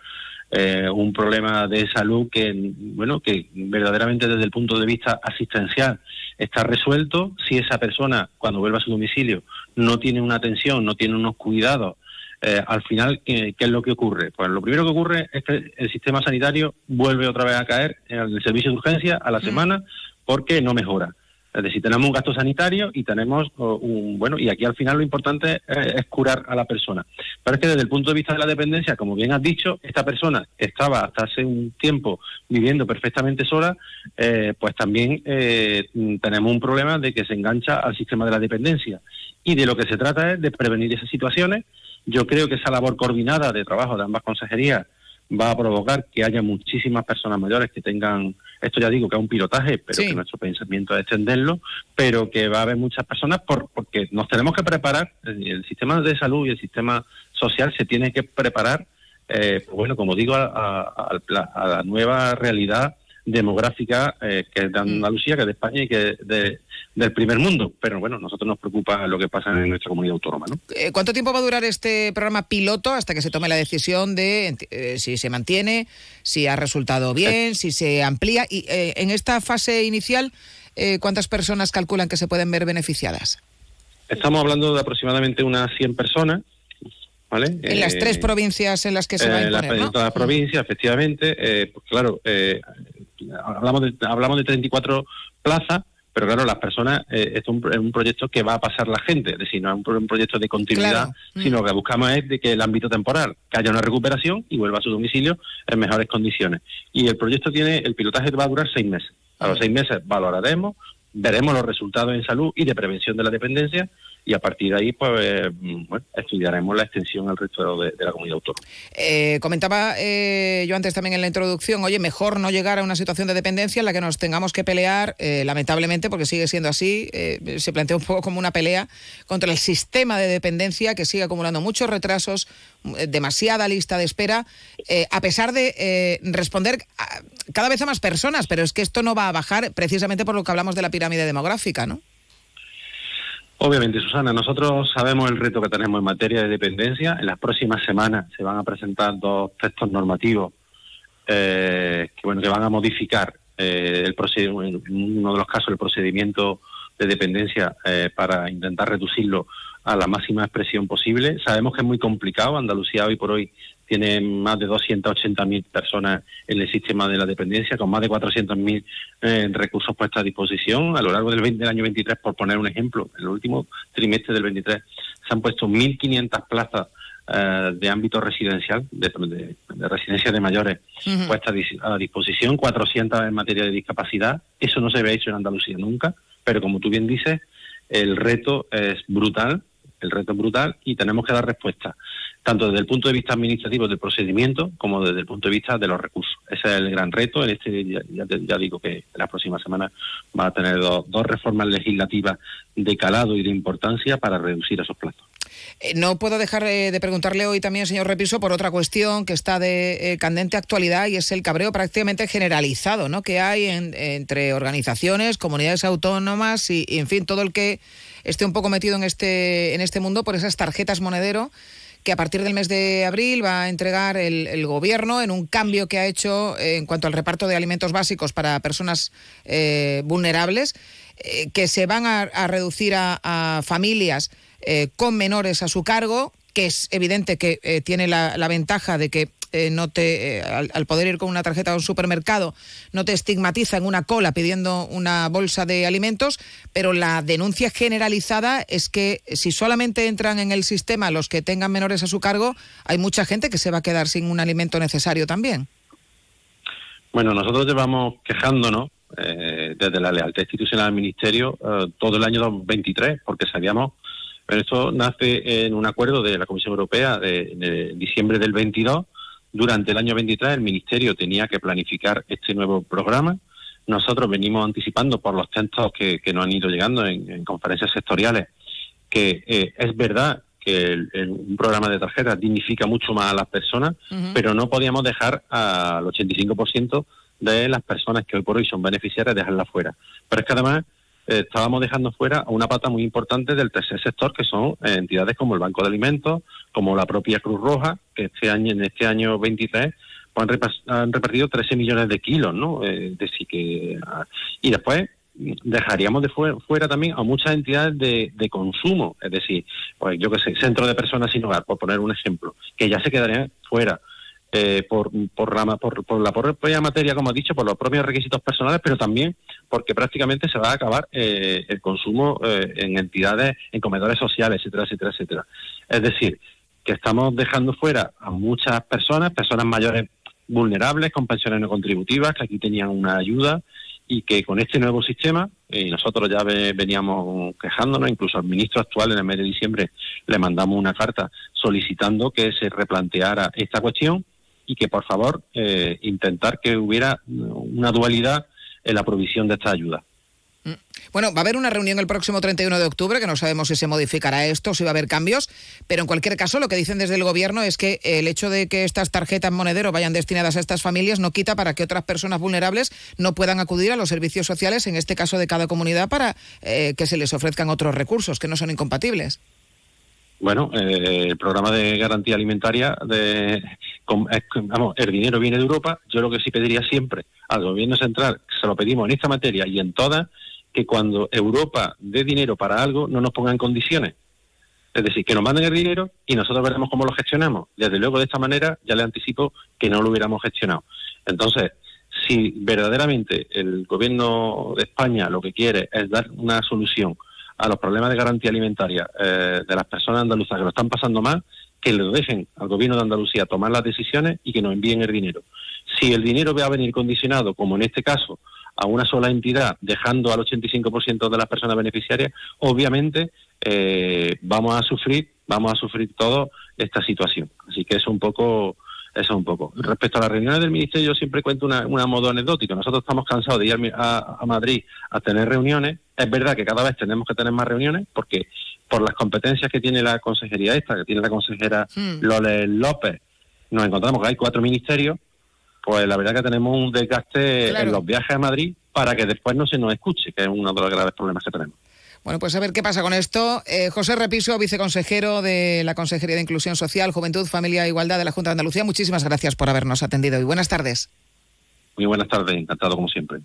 un problema de salud que, bueno, que verdaderamente desde el punto de vista asistencial está resuelto. Si esa persona, cuando vuelva a su domicilio, no tiene una atención, no tiene unos cuidados, eh, al final, ¿qué, es lo que ocurre? Pues lo primero que ocurre es que el sistema sanitario vuelve otra vez a caer en el servicio de urgencia a la mm. semana porque no mejora. Es decir, tenemos un gasto sanitario y tenemos un, bueno, y aquí al final lo importante es, curar a la persona. Pero es que desde el punto de vista de la dependencia, como bien has dicho, esta persona que estaba hasta hace un tiempo viviendo perfectamente sola, eh, pues también eh, tenemos un problema de que se engancha al sistema de la dependencia. Y de lo que se trata es de prevenir esas situaciones. Yo creo que esa labor coordinada de trabajo de ambas consejerías va a provocar que haya muchísimas personas mayores que tengan, esto ya digo que es un pilotaje, pero que nuestro pensamiento es extenderlo, pero que va a haber muchas personas por, porque nos tenemos que preparar, el sistema de salud y el sistema social se tiene que preparar, eh, pues bueno, como digo, a la nueva realidad demográfica eh, que es de mm. Andalucía, que es de España y que es del primer mundo. Pero bueno, nosotros nos preocupa lo que pasa en nuestra comunidad autónoma. ¿no? Eh, ¿Cuánto tiempo va a durar este programa piloto hasta que se tome la decisión de eh, si se mantiene, si ha resultado bien, si se amplía? Y en esta fase inicial, ¿cuántas personas calculan que se pueden ver beneficiadas? Estamos hablando de aproximadamente unas 100 personas. ¿Vale? En las tres provincias en las que se va a imponer, En las ¿no? provincias, efectivamente. pues claro, hablamos de, hablamos de 34 plazas, pero claro, las personas, eh, es, un, proyecto que va a pasar la gente, es decir, no es un, proyecto de continuidad, sino mm. que buscamos es de que el ámbito temporal, que haya una recuperación y vuelva a su domicilio en mejores condiciones. Y el proyecto tiene, el pilotaje va a durar seis meses. A los seis meses valoraremos, veremos los resultados en salud y de prevención de la dependencia y a partir de ahí pues eh, bueno, estudiaremos la extensión al resto de, la comunidad autónoma. Eh, comentaba eh, yo antes también en la introducción, oye, mejor no llegar a una situación de dependencia en la que nos tengamos que pelear, eh, lamentablemente, porque sigue siendo así, eh, se plantea un poco como una pelea contra el sistema de dependencia que sigue acumulando muchos retrasos, eh, demasiada lista de espera, a pesar de responder cada vez a más personas, pero es que esto no va a bajar precisamente por lo que hablamos de la pirámide demográfica, ¿no? Obviamente, Susana, nosotros sabemos el reto que tenemos en materia de dependencia. En las próximas semanas se van a presentar dos textos normativos eh, que, bueno, que van a modificar eh, el en uno de los casos el procedimiento de dependencia eh, para intentar reducirlo a la máxima expresión posible. Sabemos que es muy complicado. Andalucía hoy por hoy tiene más de 280.000 personas en el sistema de la dependencia, con más de 400.000 eh, recursos puestos a disposición. A lo largo del, 20 del año 23, por poner un ejemplo, en el último trimestre del 23 se han puesto 1.500 plazas eh, de ámbito residencial, de, de- de residencia de mayores, Ujú. puestas a dis- a disposición, 400 en materia de discapacidad. Eso no se había hecho en Andalucía nunca, pero como tú bien dices, el reto es brutal, el reto es brutal y tenemos que dar respuesta, tanto desde el punto de vista administrativo del procedimiento como desde el punto de vista de los recursos. Ese es el gran reto. En este ya, ya digo que en las próximas semanas va a tener dos, reformas legislativas de calado y de importancia para reducir esos plazos. Eh, No puedo dejar de preguntarle hoy también, señor Repiso, por otra cuestión que está de eh, candente actualidad y es el cabreo prácticamente generalizado ¿no? que hay en- entre organizaciones, comunidades autónomas y, y, en fin, todo el que esté un poco metido en este, en este mundo por esas tarjetas monedero que a partir del mes de abril va a entregar el, gobierno en un cambio que ha hecho eh, en cuanto al reparto de alimentos básicos para personas eh, vulnerables, eh, que se van a, reducir a, familias con menores a su cargo, que es evidente que tiene la ventaja de que eh, no te, eh, al, poder ir con una tarjeta a un supermercado, no te estigmatiza en una cola pidiendo una bolsa de alimentos, pero la denuncia generalizada es que si solamente entran en el sistema los que tengan menores a su cargo, hay mucha gente que se va a quedar sin un alimento necesario también. Bueno, nosotros llevamos quejándonos eh, desde la lealtad institucional al Ministerio eh, todo el año 2023, porque sabíamos, pero esto nace en un acuerdo de la Comisión Europea de, de diciembre del 22. Durante el año 23 el Ministerio tenía que planificar este nuevo programa. Nosotros venimos anticipando por los textos que, que nos han ido llegando en, en conferencias sectoriales que eh, es verdad que el- el- un programa de tarjetas dignifica mucho más a las personas, pero no podíamos dejar al 85% de las personas que hoy por hoy son beneficiarias dejarlas fuera. Pero es que además eh, estábamos dejando fuera a una pata muy importante del tercer sector, que son eh, entidades como el Banco de Alimentos, como la propia Cruz Roja, que este año, en este año 23 pues han, repartido 13 millones de kilos, ¿no? Eh, es decir, que, ah, y después dejaríamos de fue- fuera también a muchas entidades de, de consumo, es decir, pues yo que sé, centro de personas sin hogar, por poner un ejemplo, que ya se quedarían fuera. eh, por, por, la, por, por la propia materia, como he dicho, por los propios requisitos personales, pero también porque prácticamente se va a acabar eh, el consumo eh, en entidades, en comedores sociales, etcétera, etcétera, etcétera. Es decir, que estamos dejando fuera a muchas personas, personas mayores vulnerables, con pensiones no contributivas, que aquí tenían una ayuda y que con este nuevo sistema, eh, y nosotros ya ve- veníamos quejándonos, incluso al ministro actual en el mes de diciembre le mandamos una carta solicitando que se replanteara esta cuestión y que por favor eh, intentar que hubiera una dualidad en la provisión de esta ayuda. Bueno, va a haber una reunión el próximo 31 de octubre, que no sabemos si se modificará esto, si va a haber cambios, pero en cualquier caso lo que dicen desde el gobierno es que el hecho de que estas tarjetas monedero vayan destinadas a estas familias no quita para que otras personas vulnerables no puedan acudir a los servicios sociales, en este caso de cada comunidad, para eh, que se les ofrezcan otros recursos que no son incompatibles. Bueno, eh, el programa de garantía alimentaria, de, es que, vamos, el dinero viene de Europa. Yo lo que sí pediría siempre al gobierno central, se lo pedimos en esta materia y en todas, que cuando Europa dé dinero para algo no nos pongan condiciones. Es decir, que nos manden el dinero y nosotros veremos cómo lo gestionamos. Desde luego, de esta manera, ya le anticipo que no lo hubiéramos gestionado. Entonces, si verdaderamente el gobierno de España lo que quiere es dar una solución a los problemas de garantía alimentaria eh, de las personas andaluzas que lo están pasando mal, que le dejen al gobierno de Andalucía tomar las decisiones y que nos envíen el dinero. Si el dinero va a venir condicionado, como en este caso, a una sola entidad, dejando al 85% de las personas beneficiarias, obviamente eh, vamos a sufrir, vamos a sufrir todo esta situación. Así que es un poco eso un poco. Respecto a las reuniones del Ministerio, yo siempre cuento una, una modo anecdótico. Nosotros estamos cansados de ir a, a, Madrid a tener reuniones. Es verdad que cada vez tenemos que tener más reuniones porque por las competencias que tiene la consejería esta, que tiene la consejera hmm. López, nos encontramos que hay cuatro ministerios, pues la verdad que tenemos un desgaste en los viajes a Madrid para que después no se nos escuche, que es uno de los graves problemas que tenemos. Bueno, pues a ver qué pasa con esto. Eh, José Repiso, viceconsejero de la Consejería de Inclusión Social, Juventud, Familia e Igualdad de la Junta de Andalucía, muchísimas gracias por habernos atendido y buenas tardes. Muy buenas tardes, encantado como siempre.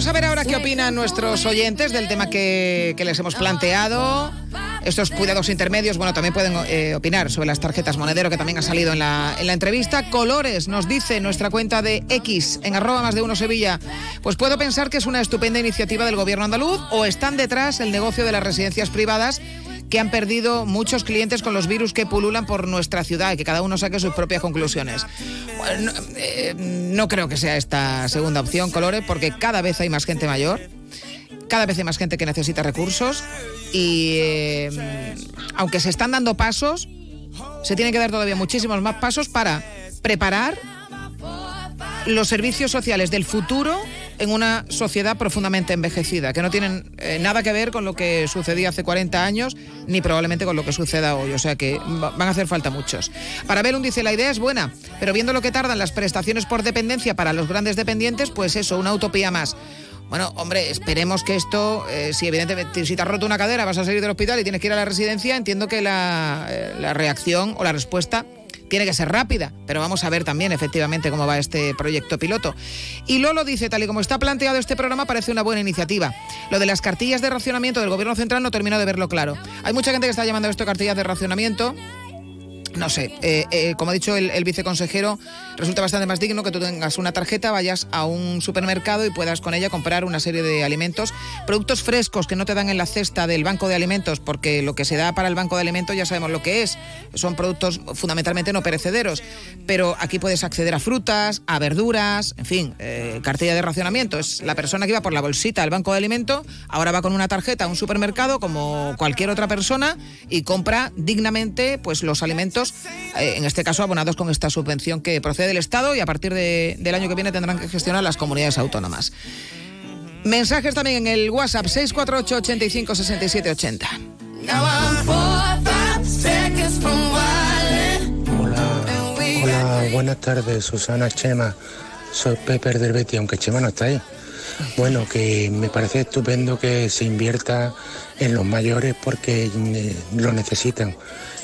Vamos a ver ahora qué opinan nuestros oyentes del tema que, les hemos planteado. Estos cuidados intermedios, bueno, también pueden eh, opinar sobre las tarjetas monedero que también ha salido en la, en la entrevista. Colores, nos dice nuestra cuenta de X en arroba más de uno Sevilla. Pues puedo pensar que es una estupenda iniciativa del gobierno andaluz o están detrás el negocio de las residencias privadas que han perdido muchos clientes con los virus que pululan por nuestra ciudad y que cada uno saque sus propias conclusiones. Eh, no creo que sea esta segunda opción, Colores, porque cada vez hay más gente mayor, cada vez hay más gente que necesita recursos y eh, aunque se están dando pasos, se tienen que dar todavía muchísimos más pasos para preparar los servicios sociales del futuro en una sociedad profundamente envejecida, que no tienen eh, nada que ver con lo que sucedía hace 40 años, ni probablemente con lo que suceda hoy. O sea que van a hacer falta muchos. Para Belun dice, la idea es buena, pero viendo lo que tardan las prestaciones por dependencia para los grandes dependientes, pues eso, una utopía más. Bueno, hombre, esperemos que esto, eh, si evidentemente si te has roto una cadera, vas a salir del hospital y tienes que ir a la residencia, entiendo que la, eh, la reacción o la respuesta tiene que ser rápida, pero vamos a ver también efectivamente cómo va este proyecto piloto. Y Lolo dice, tal y como está planteado este programa, parece una buena iniciativa. Lo de las cartillas de racionamiento del gobierno central no termino de verlo claro. Hay mucha gente que está llamando esto cartillas de racionamiento no sé, eh, eh, como ha dicho el, viceconsejero, resulta bastante más digno que tú tengas una tarjeta, vayas a un supermercado y puedas con ella comprar una serie de alimentos, productos frescos que no te dan en la cesta del banco de alimentos, porque lo que se da para el banco de alimentos ya sabemos lo que es, son productos fundamentalmente no perecederos, pero aquí puedes acceder a frutas, a verduras, en fin, eh, cartilla de racionamiento. Es la persona que iba por la bolsita al banco de alimentos, ahora va con una tarjeta a un supermercado como cualquier otra persona y compra dignamente pues los alimentos eh, en este caso abonados con esta subvención que procede del Estado y a partir del año que viene tendrán que gestionar las comunidades autónomas. Mensajes también en el WhatsApp 648 85 67 80. Hola, buenas tardes, Susana Chema. Soy Pepe del Betty, aunque Chema no está ahí. Bueno, que me parece estupendo que se invierta en los mayores porque eh, lo necesitan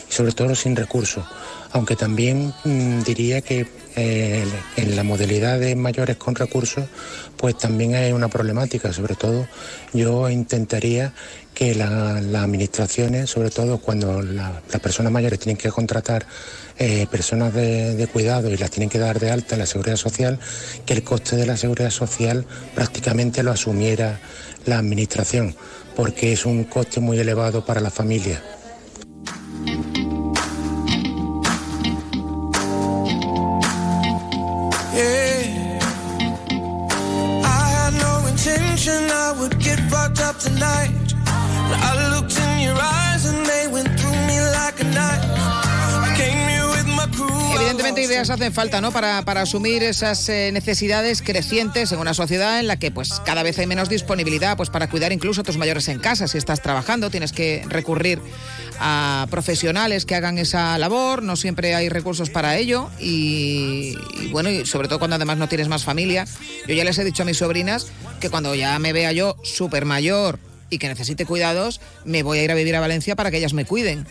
sobre todo sin recursos. Aunque también mm, diría que eh, en la modalidad de mayores con recursos, pues también hay una problemática. Sobre todo, yo intentaría que las administraciones, sobre todo cuando las personas mayores tienen que contratar eh, personas de, de, cuidado y las tienen que dar de alta en la seguridad social, que el coste de la seguridad social prácticamente lo asumiera la administración, porque es un coste muy elevado para la familia. up tonight. I Evidentemente ideas hacen falta, ¿no? Para, para asumir esas eh, necesidades crecientes en una sociedad en la que pues cada vez hay menos disponibilidad pues para cuidar incluso a tus mayores en casa. Si estás trabajando tienes que recurrir a profesionales que hagan esa labor, no siempre hay recursos para ello y, y, bueno, y sobre todo cuando además no tienes más familia. Yo ya les he dicho a mis sobrinas que cuando ya me vea yo súper mayor y que necesite cuidados, me voy a ir a vivir a Valencia para que ellas me cuiden.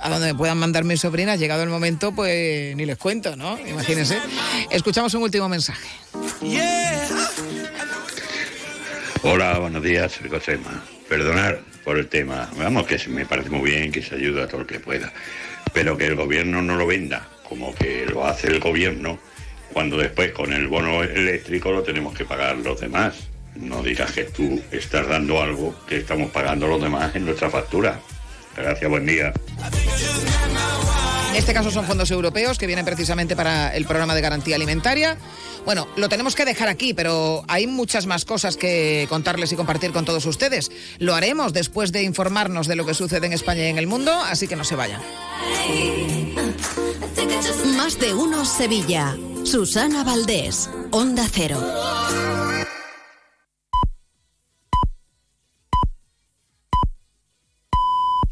A donde me puedan mandar mis sobrinas, llegado el momento, pues ni les cuento, ¿no? Imagínense. Escuchamos un último mensaje. Hola, buenos días, soy Josema. Perdonar por el tema. Vamos, que me parece muy bien que se ayude a todo el que pueda. Pero que el gobierno no lo venda como que lo hace el gobierno, cuando después con el bono eléctrico lo tenemos que pagar los demás. No digas que tú estás dando algo que estamos pagando los demás en nuestra factura. Gracias, buen día. En este caso son fondos europeos que vienen precisamente para el programa de garantía alimentaria. Bueno, lo tenemos que dejar aquí, pero hay muchas más cosas que contarles y compartir con todos ustedes. Lo haremos después de informarnos de lo que sucede en España y en el mundo, así que no se vayan. Más de uno Sevilla. Susana Valdés, Onda Cero.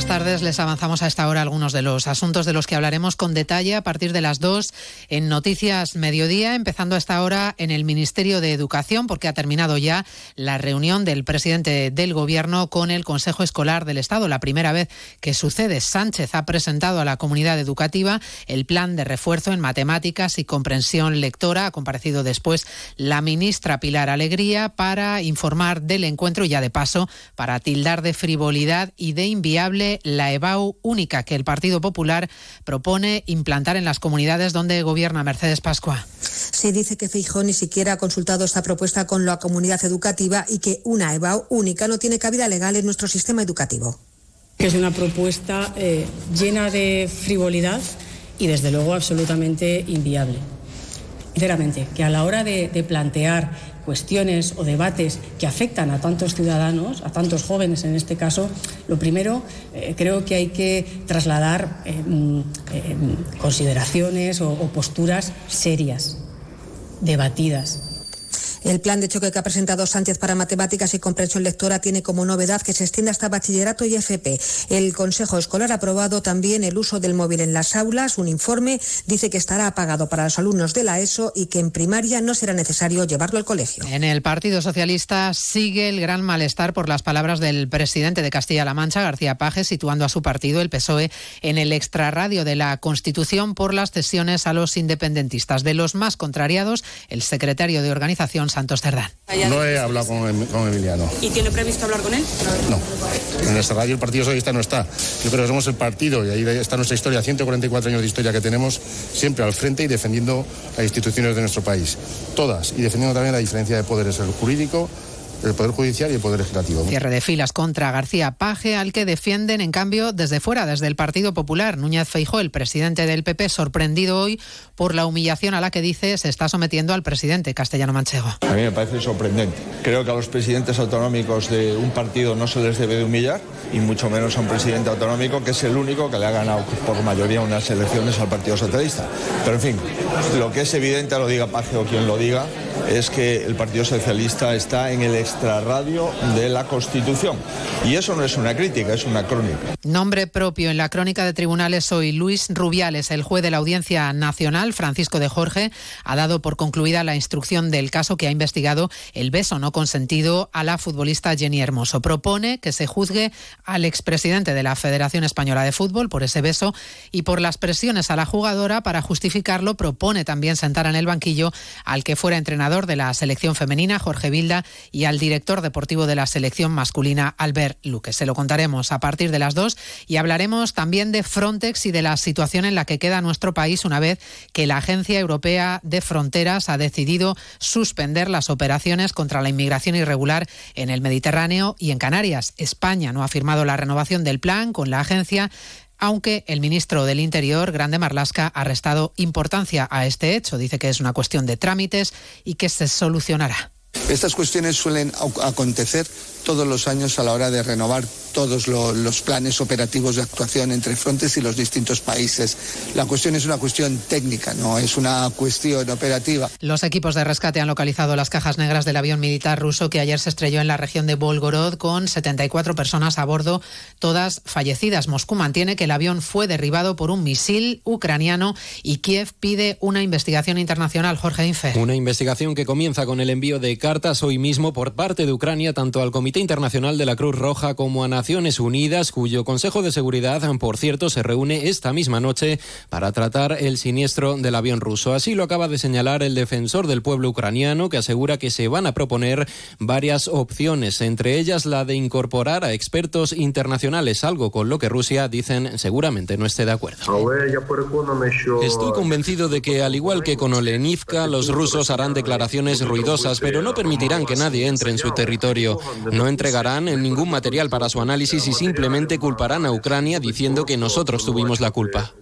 Buenas tardes. Les avanzamos a esta hora algunos de los asuntos de los que hablaremos con detalle a partir de las dos en Noticias Mediodía, empezando a esta hora en el Ministerio de Educación, porque ha terminado ya la reunión del presidente del Gobierno con el Consejo Escolar del Estado. La primera vez que sucede, Sánchez ha presentado a la comunidad educativa el plan de refuerzo en matemáticas y comprensión lectora. Ha comparecido después la ministra Pilar Alegría para informar del encuentro y ya de paso para tildar de frivolidad y de inviable la EBAU única que el Partido Popular propone implantar en las comunidades donde gobierna Mercedes Pascua. Se dice que Feijó ni siquiera ha consultado esta propuesta con la comunidad educativa y que una EBAU única no tiene cabida legal en nuestro sistema educativo. Que es una propuesta eh, llena de frivolidad y desde luego absolutamente inviable. Sinceramente, que a la hora de, de plantear cuestiones o debates que afectan a tantos ciudadanos, a tantos jóvenes en este caso, lo primero eh, creo que hay que trasladar eh, eh, consideraciones o posturas serias, debatidas. El plan de choque que ha presentado Sánchez para matemáticas y comprensión lectora tiene como novedad que se extienda hasta bachillerato y FP. El Consejo Escolar ha aprobado también el uso del móvil en las aulas. Un informe dice que estará apagado para los alumnos de la ESO y que en primaria no será necesario llevarlo al colegio. En el Partido Socialista sigue el gran malestar por las palabras del presidente de Castilla-La Mancha, García Paje, situando a su partido, el PSOE, en el extrarradio de la Constitución por las cesiones a los independentistas. De los más contrariados, el secretario de Organización Santos Cerdán. No he hablado con, con, Emiliano. ¿Y tiene previsto hablar con él? No. En esta radio el Partido Socialista no está. Yo creo que somos el partido, y ahí está nuestra historia, 144 años de historia que tenemos, siempre al frente y defendiendo las instituciones de nuestro país. Todas. Y defendiendo también la diferencia de poderes, el jurídico, el Poder Judicial y el Poder Legislativo. Cierre de filas contra García Paje, al que defienden, en cambio, desde fuera, desde el Partido Popular. Núñez Feijó, el presidente del PP, sorprendido hoy por la humillación a la que dice se está sometiendo al presidente castellano manchego. A mí me parece sorprendente. Creo que a los presidentes autonómicos de un partido no se les debe de humillar, y mucho menos a un presidente autonómico que es el único que le ha ganado por mayoría unas elecciones al Partido Socialista. Pero en fin, lo que es evidente, lo diga Paje o quien lo diga, es que el Partido Socialista está en el extrarradio de la Constitución. Y eso no es una crítica, es una crónica. Nombre propio en la crónica de tribunales hoy, Luis Rubiales, el juez de la Audiencia Nacional, Francisco de Jorge, ha dado por concluida la instrucción del caso que ha investigado el beso no consentido a la futbolista Jenny Hermoso. Propone que se juzgue al expresidente de la Federación Española de Fútbol por ese beso y por las presiones a la jugadora para justificarlo. Propone también sentar en el banquillo al que fuera entrenador de la selección femenina, Jorge Vilda, y al director deportivo de la selección masculina, Albert Luque. Se lo contaremos a partir de las dos y hablaremos también de Frontex y de la situación en la que queda nuestro país una vez que la Agencia Europea de Fronteras ha decidido suspender las operaciones contra la inmigración irregular en el Mediterráneo y en Canarias. España no ha firmado la renovación del plan con la agencia aunque el ministro del Interior, Grande Marlasca, ha restado importancia a este hecho. Dice que es una cuestión de trámites y que se solucionará. Estas cuestiones suelen acontecer todos los años a la hora de renovar todos lo, los planes operativos de actuación entre Frontex y los distintos países. La cuestión es una cuestión técnica, no es una cuestión operativa. Los equipos de rescate han localizado las cajas negras del avión militar ruso que ayer se estrelló en la región de Volgorod con 74 personas a bordo, todas fallecidas. Moscú mantiene que el avión fue derribado por un misil ucraniano y Kiev pide una investigación internacional. Jorge Infe. Una investigación que comienza con el envío de cartas hoy mismo por parte de Ucrania tanto al Comité Internacional de la Cruz Roja como a Naciones Unidas, cuyo Consejo de Seguridad, por cierto, se reúne esta misma noche para tratar el siniestro del avión ruso. Así lo acaba de señalar el defensor del pueblo ucraniano, que asegura que se van a proponer varias opciones, entre ellas la de incorporar a expertos internacionales, algo con lo que Rusia, dicen, seguramente no esté de acuerdo. Estoy convencido de que, al igual que con Olenivka, los rusos harán declaraciones ruidosas, pero no permitirán que nadie entre en su territorio. No entregarán ningún material para su análisis y simplemente culparán a Ucrania diciendo que nosotros tuvimos la culpa.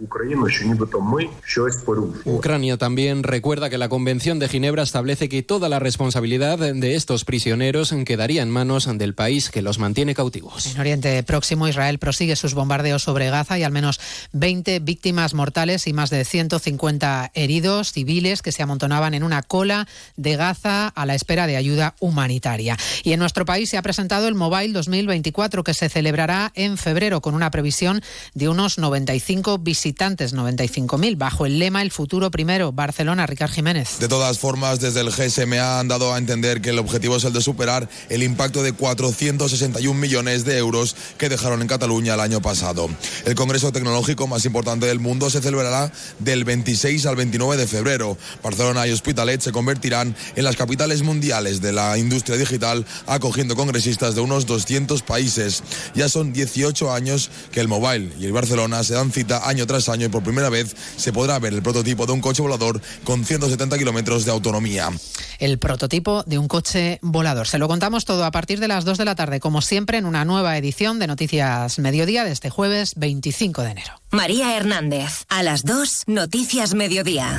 Ucrania también recuerda que la Convención de Ginebra establece que toda la responsabilidad de estos prisioneros quedaría en manos del país que los mantiene cautivos. En Oriente Próximo, Israel prosigue sus bombardeos sobre Gaza y al menos 20 víctimas mortales y más de 150 heridos civiles que se amontonaban en una cola de Gaza a la espera de ayuda humanitaria. Y en nuestro país se ha presentado el Mobile 2024 que se celebrará en febrero con una previsión de unos 95 visitantes, 95.000, bajo el lema El futuro primero, Barcelona, Ricard Jiménez. De todas formas, desde el GSMA han dado a entender que el objetivo es el de superar el impacto de 461 millones de euros que dejaron en Cataluña el año pasado. El Congreso Tecnológico más importante del mundo se celebrará del 26 al 29 de febrero. Barcelona y Hospitalet se convertirán en las capitales mundiales de la industria digital, acogiendo congresistas de unos 200 países. Ya son 18 años que el Mobile y el Barcelona se dan cita año tras año y por primera vez se podrá ver el prototipo de un coche volador con 170 kilómetros de autonomía. El prototipo de un coche volador. Se lo contamos todo a partir de las 2 de la tarde, como siempre, en una nueva edición de Noticias Mediodía de este jueves 25 de enero. María Hernández, a las 2, Noticias Mediodía.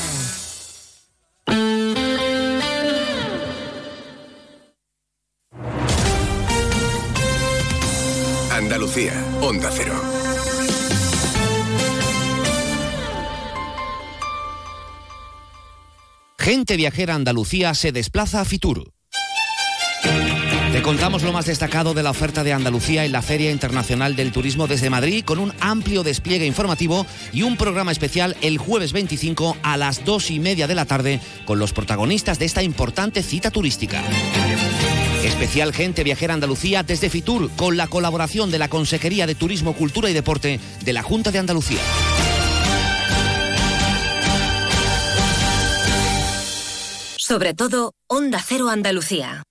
Onda Cero. Gente viajera Andalucía se desplaza a Fitur. Te contamos lo más destacado de la oferta de Andalucía en la Feria Internacional del Turismo desde Madrid con un amplio despliegue informativo y un programa especial el jueves 25 a las 2 y media de la tarde con los protagonistas de esta importante cita turística. Especial Gente Viajera Andalucía desde Fitur con la colaboración de la Consejería de Turismo, Cultura y Deporte de la Junta de Andalucía. Sobre todo, Onda Cero Andalucía.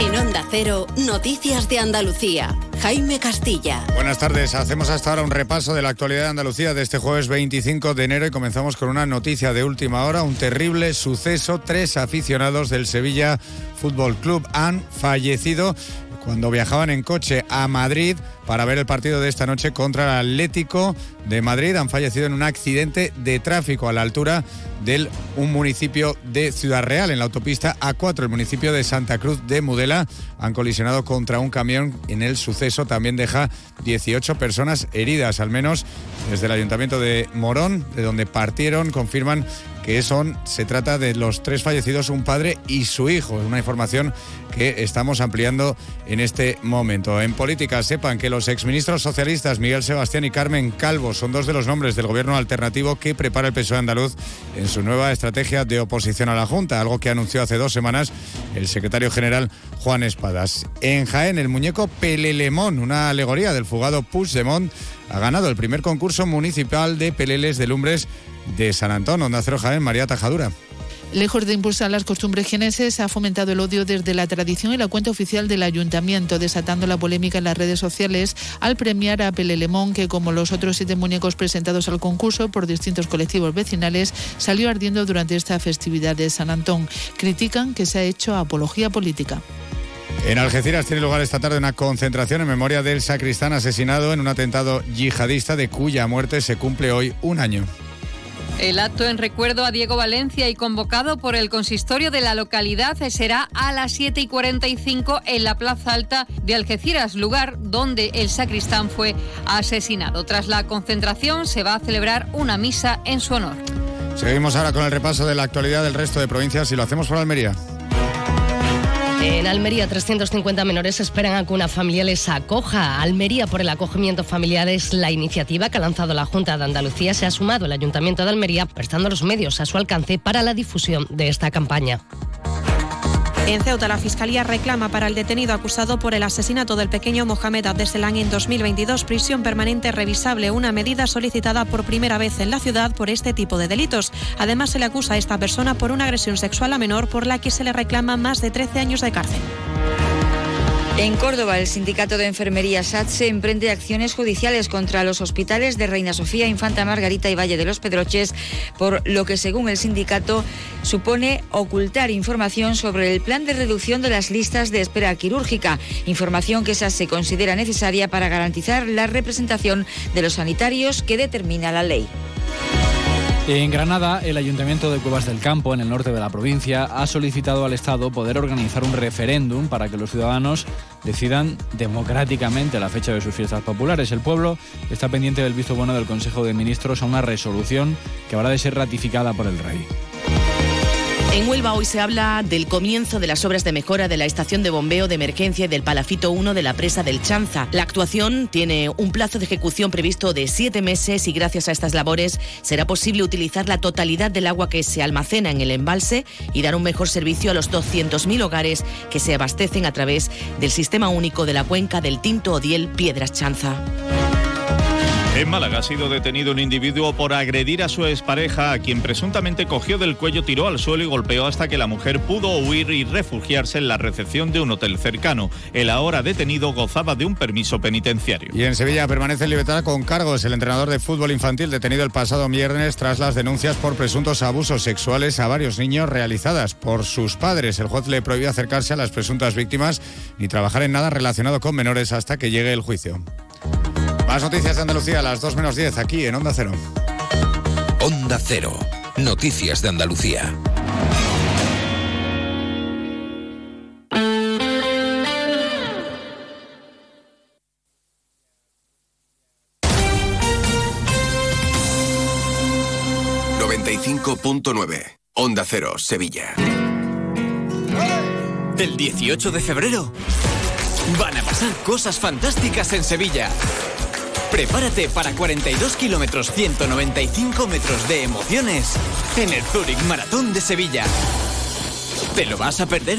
En Onda Cero, Noticias de Andalucía. Jaime Castilla. Buenas tardes. Hacemos hasta ahora un repaso de la actualidad de Andalucía de este jueves 25 de enero y comenzamos con una noticia de última hora, un terrible suceso. Tres aficionados del Sevilla Fútbol Club han fallecido cuando viajaban en coche a Madrid para ver el partido de esta noche contra el Atlético de Madrid. Han fallecido en un accidente de tráfico a la altura del un municipio de Ciudad Real, en la autopista A4, el municipio de Santa Cruz de Mudela. Han colisionado contra un camión. En el suceso también deja 18 personas heridas, al menos desde el ayuntamiento de Morón, de donde partieron, confirman que son, se trata de los tres fallecidos, un padre y su hijo. Es una información que estamos ampliando en este momento. En política, sepan que los exministros socialistas Miguel Sebastián y Carmen Calvo son dos de los nombres del gobierno alternativo que prepara el PSOE andaluz en su nueva estrategia de oposición a la Junta, algo que anunció hace dos semanas el secretario general Juan Espadas. En Jaén, el muñeco Pelelemón, una alegoría del fugado Puigdemont, ha ganado el primer concurso municipal de peleles de lumbres de San Antón, Onda Cero Jaén, María Tajadura. Lejos de impulsar las costumbres geneses, ha fomentado el odio desde la tradición y la cuenta oficial del ayuntamiento, desatando la polémica en las redes sociales al premiar a Pelelemón, que como los otros siete muñecos presentados al concurso por distintos colectivos vecinales, salió ardiendo durante esta festividad de San Antón. Critican que se ha hecho apología política. En Algeciras tiene lugar esta tarde una concentración en memoria del sacristán asesinado en un atentado yihadista de cuya muerte se cumple hoy un año. El acto en recuerdo a Diego Valencia y convocado por el consistorio de la localidad será a las 7 y 45 en la Plaza Alta de Algeciras, lugar donde el sacristán fue asesinado. Tras la concentración se va a celebrar una misa en su honor. Seguimos ahora con el repaso de la actualidad del resto de provincias y lo hacemos por Almería. En Almería, 350 menores esperan a que una familia les acoja. Almería por el acogimiento familiar es la iniciativa que ha lanzado la Junta de Andalucía. Se ha sumado el Ayuntamiento de Almería prestando los medios a su alcance para la difusión de esta campaña. En Ceuta, la Fiscalía reclama para el detenido acusado por el asesinato del pequeño Mohamed Abdeselan en 2022 prisión permanente revisable, una medida solicitada por primera vez en la ciudad por este tipo de delitos. Además, se le acusa a esta persona por una agresión sexual a menor por la que se le reclama más de 13 años de cárcel. En Córdoba, el sindicato de enfermería SATSE emprende acciones judiciales contra los hospitales de Reina Sofía, Infanta Margarita y Valle de los Pedroches, por lo que, según el sindicato, supone ocultar información sobre el plan de reducción de las listas de espera quirúrgica, información que SATSE considera necesaria para garantizar la representación de los sanitarios que determina la ley. En Granada, el Ayuntamiento de Cuevas del Campo, en el norte de la provincia, ha solicitado al Estado poder organizar un referéndum para que los ciudadanos decidan democráticamente la fecha de sus fiestas populares. El pueblo está pendiente del visto bueno del Consejo de Ministros a una resolución que habrá de ser ratificada por el Rey. En Huelva hoy se habla del comienzo de las obras de mejora de la estación de bombeo de emergencia y del Palafito 1 de la presa del Chanza. La actuación tiene un plazo de ejecución previsto de siete meses y gracias a estas labores será posible utilizar la totalidad del agua que se almacena en el embalse y dar un mejor servicio a los 200.000 hogares que se abastecen a través del sistema único de la cuenca del Tinto Odiel Piedras Chanza. En Málaga ha sido detenido un individuo por agredir a su expareja, a quien presuntamente cogió del cuello, tiró al suelo y golpeó hasta que la mujer pudo huir y refugiarse en la recepción de un hotel cercano. El ahora detenido gozaba de un permiso penitenciario. Y en Sevilla permanece en libertad con cargos el entrenador de fútbol infantil detenido el pasado viernes tras las denuncias por presuntos abusos sexuales a varios niños realizadas por sus padres. El juez le prohibió acercarse a las presuntas víctimas ni trabajar en nada relacionado con menores hasta que llegue el juicio. Más noticias de Andalucía a las 2 menos 10 aquí en Onda Cero. Onda Cero. Noticias de Andalucía. .9 Onda Cero, Sevilla. El 18 de febrero van a pasar cosas fantásticas en Sevilla. Prepárate para 42 kilómetros 195 metros de emociones en el Zurich Maratón de Sevilla. ¿Te lo vas a perder?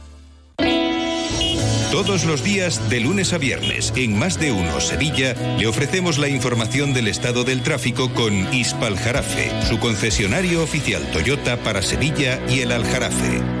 Todos los días, de lunes a viernes, en Más de Uno Sevilla, le ofrecemos la información del estado del tráfico con Ispal Jarafe, su concesionario oficial Toyota para Sevilla y el Aljarafe.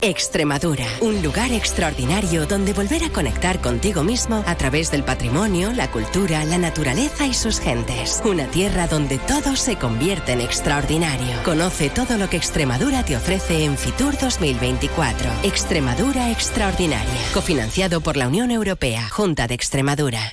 Extremadura, un lugar extraordinario donde volver a conectar contigo mismo a través del patrimonio, la cultura, la naturaleza y sus gentes. Una tierra donde todo se convierte en extraordinario. Conoce todo lo que Extremadura te ofrece en Fitur 2024. Extremadura Extraordinaria, cofinanciado por la Unión Europea, Junta de Extremadura.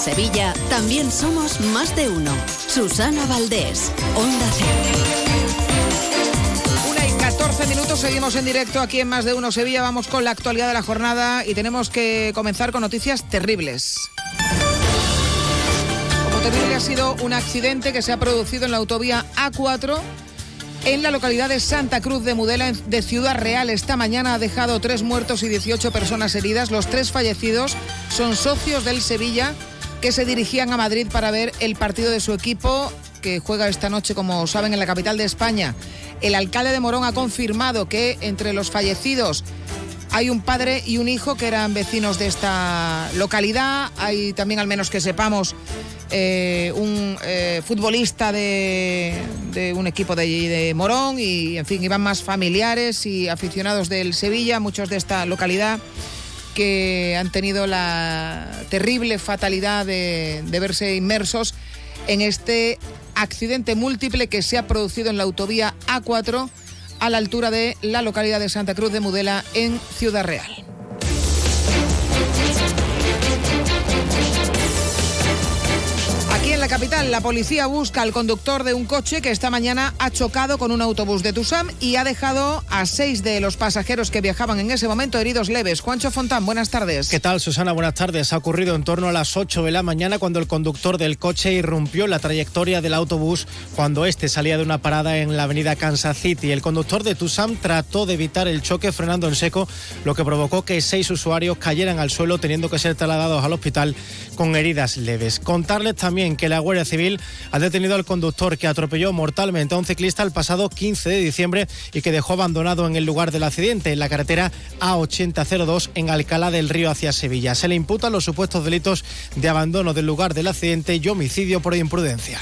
Sevilla también somos más de uno. Susana Valdés, Onda Cero. Una y 14 minutos, seguimos en directo aquí en Más de Uno Sevilla. Vamos con la actualidad de la jornada y tenemos que comenzar con noticias terribles. Como terrible ha sido un accidente que se ha producido en la autovía A4 en la localidad de Santa Cruz de Mudela, de Ciudad Real. Esta mañana ha dejado tres muertos y 18 personas heridas. Los tres fallecidos son socios del Sevilla que se dirigían a Madrid para ver el partido de su equipo que juega esta noche, como saben, en la capital de España. El alcalde de Morón ha confirmado que entre los fallecidos hay un padre y un hijo que eran vecinos de esta localidad. Hay también, al menos que sepamos, eh, un eh, futbolista de, un equipo de, de Morón y, en fin, iban más familiares y aficionados del Sevilla, muchos de esta localidad que han tenido la terrible fatalidad de, verse inmersos en este accidente múltiple que se ha producido en la autovía A4 a la altura de la localidad de Santa Cruz de Mudela en Ciudad Real. En la capital, la policía busca al conductor de un coche que esta mañana ha chocado con un autobús de Tusam y ha dejado a seis de los pasajeros que viajaban en ese momento heridos leves. Juancho Fontán, buenas tardes. ¿Qué tal, Susana? Buenas tardes. Ha ocurrido en torno a las 8 de la mañana cuando el conductor del coche irrumpió la trayectoria del autobús cuando este salía de una parada en la avenida Kansas City. El conductor de Tusam trató de evitar el choque frenando en seco, lo que provocó que seis usuarios cayeran al suelo teniendo que ser trasladados al hospital con heridas leves. Contarles también que la Guardia Civil ha detenido al conductor que atropelló mortalmente a un ciclista el pasado 15 de diciembre y que dejó abandonado en el lugar del accidente, en la carretera A8002 en Alcalá del Río hacia Sevilla. Se le imputan los supuestos delitos de abandono del lugar del accidente y homicidio por imprudencia.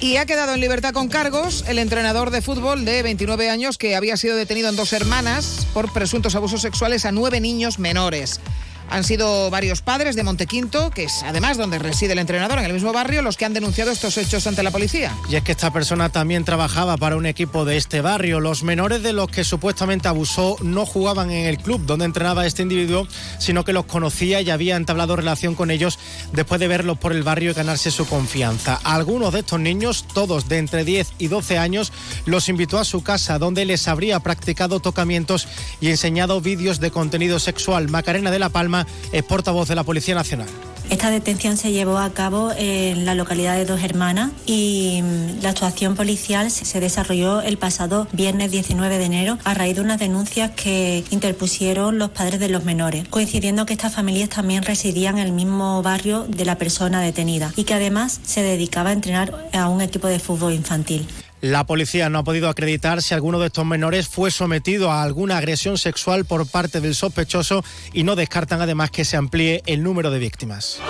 Y ha quedado en libertad con cargos el entrenador de fútbol de 29 años que había sido detenido en dos hermanas por presuntos abusos sexuales a nueve niños menores. Han sido varios padres de Montequinto, que es además donde reside el entrenador, en el mismo barrio, los que han denunciado estos hechos ante la policía. Y es que esta persona también trabajaba para un equipo de este barrio. Los menores de los que supuestamente abusó no jugaban en el club donde entrenaba este individuo, sino que los conocía y había entablado relación con ellos después de verlos por el barrio y ganarse su confianza. Algunos de estos niños, todos de entre 10 y 12 años, los invitó a su casa donde les habría practicado tocamientos y enseñado vídeos de contenido sexual. Macarena de la Palma es portavoz de la Policía Nacional. Esta detención se llevó a cabo en la localidad de Dos Hermanas y mm, la actuación policial se desarrolló el pasado viernes 19 de enero a raíz de unas denuncias que interpusieron los padres de los menores, coincidiendo que estas familias también residían en el mismo barrio de la persona detenida y que además se dedicaba a entrenar a un equipo de fútbol infantil. La policía no ha podido acreditar si alguno de estos menores fue sometido a alguna agresión sexual por parte del sospechoso y no descartan además que se amplíe el número de víctimas.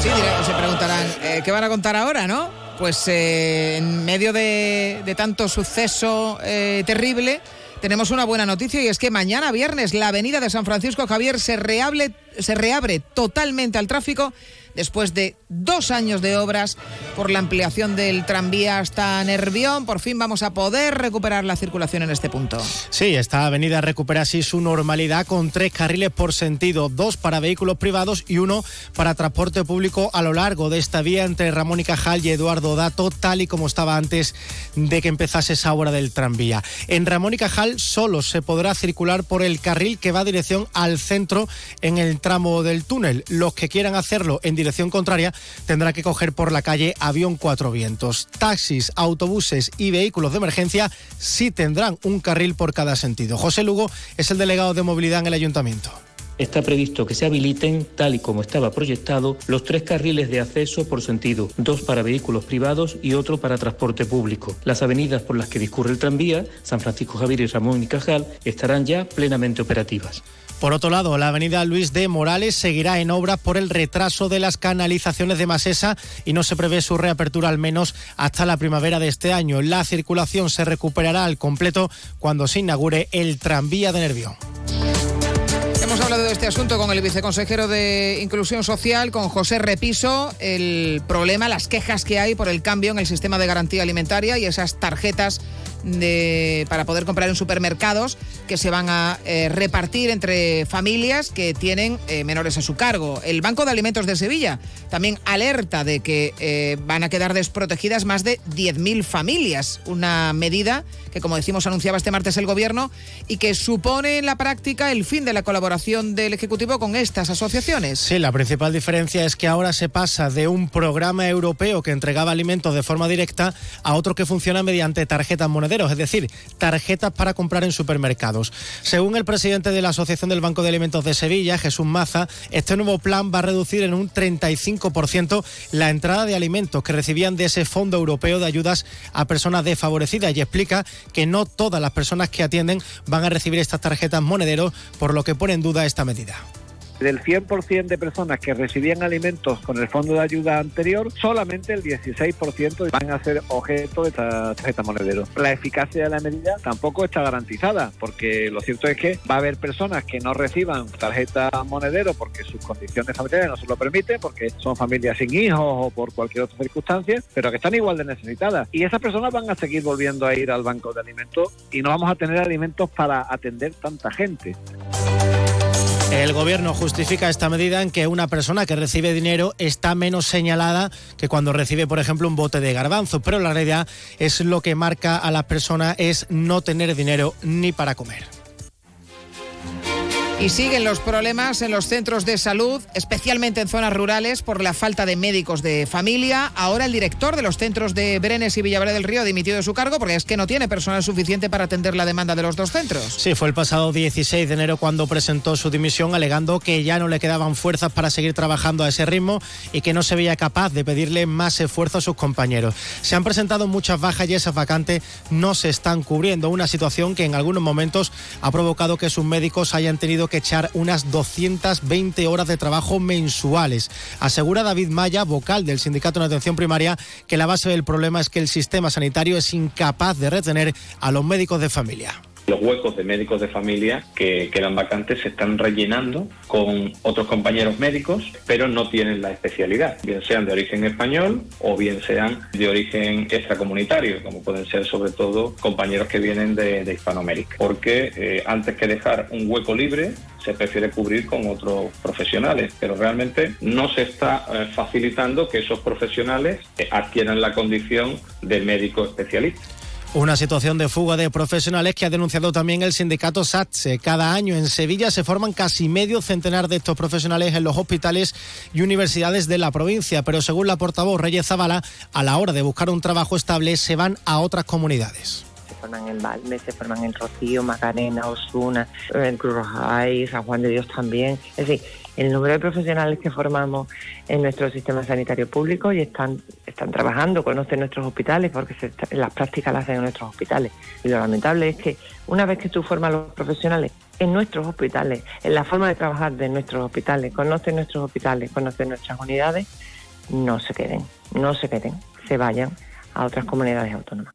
Sí, se preguntarán, eh, ¿qué van a contar ahora, no? Pues eh, en medio de, de tanto suceso eh, terrible, tenemos una buena noticia y es que mañana viernes la avenida de San Francisco Javier se, reable- se reabre totalmente al tráfico después de dos años de obras por la ampliación del tranvía hasta Nervión. Por fin vamos a poder recuperar la circulación en este punto. Sí, esta avenida recupera así su normalidad con tres carriles por sentido, dos para vehículos privados y uno para transporte público a lo largo de esta vía entre Ramón y Cajal y Eduardo Dato, tal y como estaba antes de que empezase esa obra del tranvía. En Ramón y Cajal solo se podrá circular por el carril que va dirección al centro en el tramo del túnel. Los que quieran hacerlo en dirección contraria tendrán que coger por la calle Avión Cuatro Vientos. Taxis, autobuses y vehículos de emergencia sí tendrán un carril por cada sentido. José Lugo es el delegado de movilidad en el ayuntamiento. está previsto que se habiliten, tal y como estaba proyectado, los tres carriles de acceso por sentido, dos para vehículos privados y otro para transporte público. Las avenidas por las que discurre el tranvía, San Francisco Javier y Ramón y Cajal, estarán ya plenamente operativas. Por otro lado, la avenida Luis de Morales seguirá en obras por el retraso de las canalizaciones de Masesa y no se prevé su reapertura al menos hasta la primavera de este año. La circulación se recuperará al completo cuando se inaugure el tranvía de Nervión. Hemos hablado de este asunto con el viceconsejero de Inclusión Social, con José Repiso, el problema, las quejas que hay por el cambio en el sistema de garantía alimentaria y esas tarjetas de, para poder comprar en supermercados que se van a eh, repartir entre familias que tienen eh, menores a su cargo. El Banco de Alimentos de Sevilla también alerta de que eh, van a quedar desprotegidas más de 10.000 familias, una medida que, como decimos, anunciaba este martes el Gobierno y que supone en la práctica el fin de la colaboración del Ejecutivo con estas asociaciones. Sí, la principal diferencia es que ahora se pasa de un programa europeo que entregaba alimentos de forma directa a otro que funciona mediante tarjetas es decir, tarjetas para comprar en supermercados. Según el presidente de la Asociación del Banco de Alimentos de Sevilla, Jesús Maza, este nuevo plan va a reducir en un 35% la entrada de alimentos que recibían de ese Fondo Europeo de Ayudas a Personas Desfavorecidas y explica que no todas las personas que atienden van a recibir estas tarjetas monederos, por lo que pone en duda esta medida. Del 100% de personas que recibían alimentos con el fondo de ayuda anterior, solamente el 16% van a ser objeto de esta tarjeta monedero. La eficacia de la medida tampoco está garantizada, porque lo cierto es que va a haber personas que no reciban tarjeta monedero porque sus condiciones familiares no se lo permiten, porque son familias sin hijos o por cualquier otra circunstancia, pero que están igual de necesitadas. Y esas personas van a seguir volviendo a ir al banco de alimentos y no vamos a tener alimentos para atender tanta gente. El gobierno justifica esta medida en que una persona que recibe dinero está menos señalada que cuando recibe, por ejemplo, un bote de garbanzo, pero la realidad es lo que marca a las personas es no tener dinero ni para comer. Y siguen los problemas en los centros de salud, especialmente en zonas rurales, por la falta de médicos de familia. Ahora el director de los centros de Brenes y Villaverde del Río ha dimitido de su cargo porque es que no tiene personal suficiente para atender la demanda de los dos centros. Sí, fue el pasado 16 de enero cuando presentó su dimisión alegando que ya no le quedaban fuerzas para seguir trabajando a ese ritmo y que no se veía capaz de pedirle más esfuerzo a sus compañeros. Se han presentado muchas bajas y esas vacantes no se están cubriendo, una situación que en algunos momentos ha provocado que sus médicos hayan tenido que echar unas 220 horas de trabajo mensuales. Asegura David Maya, vocal del Sindicato de Atención Primaria, que la base del problema es que el sistema sanitario es incapaz de retener a los médicos de familia. Los huecos de médicos de familia que quedan vacantes se están rellenando con otros compañeros médicos, pero no tienen la especialidad, bien sean de origen español o bien sean de origen extracomunitario, como pueden ser sobre todo compañeros que vienen de, Hispanoamérica. Porque eh, antes que dejar un hueco libre, se prefiere cubrir con otros profesionales, pero realmente no se está eh, facilitando que esos profesionales eh, adquieran la condición de médico especialista. Una situación de fuga de profesionales que ha denunciado también el sindicato SATSE. Cada año en Sevilla se forman casi medio centenar de estos profesionales en los hospitales y universidades de la provincia, pero según la portavoz Reyes Zavala, a la hora de buscar un trabajo estable se van a otras comunidades se forman en Valme, se forman en Rocío, Macarena, Osuna, en Cruz San Juan de Dios también. Es decir, el número de profesionales que formamos en nuestro sistema sanitario público y están, están trabajando, conocen nuestros hospitales porque las prácticas las hacen en nuestros hospitales. Y lo lamentable es que una vez que tú formas a los profesionales en nuestros hospitales, en la forma de trabajar de nuestros hospitales, conocen nuestros hospitales, conocen nuestras unidades, no se queden, no se queden, se vayan a otras comunidades autónomas.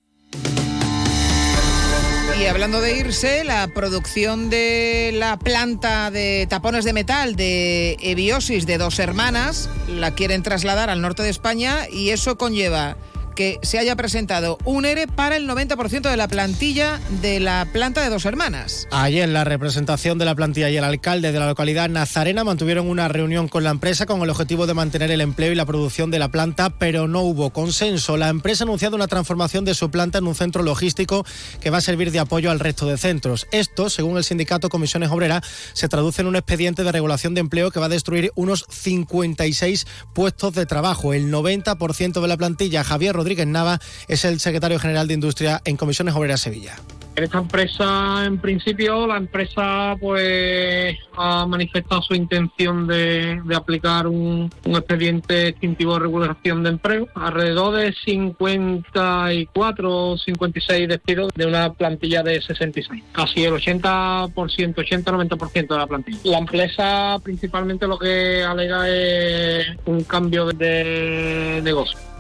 Y hablando de irse, la producción de la planta de tapones de metal de Ebiosis de dos hermanas la quieren trasladar al norte de España y eso conlleva que se haya presentado un ERE para el 90% de la plantilla de la planta de dos hermanas. Ayer la representación de la plantilla y el alcalde de la localidad Nazarena mantuvieron una reunión con la empresa con el objetivo de mantener el empleo y la producción de la planta, pero no hubo consenso. La empresa ha anunciado una transformación de su planta en un centro logístico que va a servir de apoyo al resto de centros. Esto, según el sindicato Comisiones Obreras, se traduce en un expediente de regulación de empleo que va a destruir unos 56 puestos de trabajo. El 90% de la plantilla, Javier Rodríguez Nava es el secretario general de Industria en Comisiones Obreras Sevilla. En esta empresa, en principio, la empresa pues ha manifestado su intención de, aplicar un, expediente extintivo de regulación de empleo. Alrededor de 54 o 56 despidos de una plantilla de 66. Casi el 80%, 80-90% de la plantilla. La empresa principalmente lo que alega es un cambio de negocio.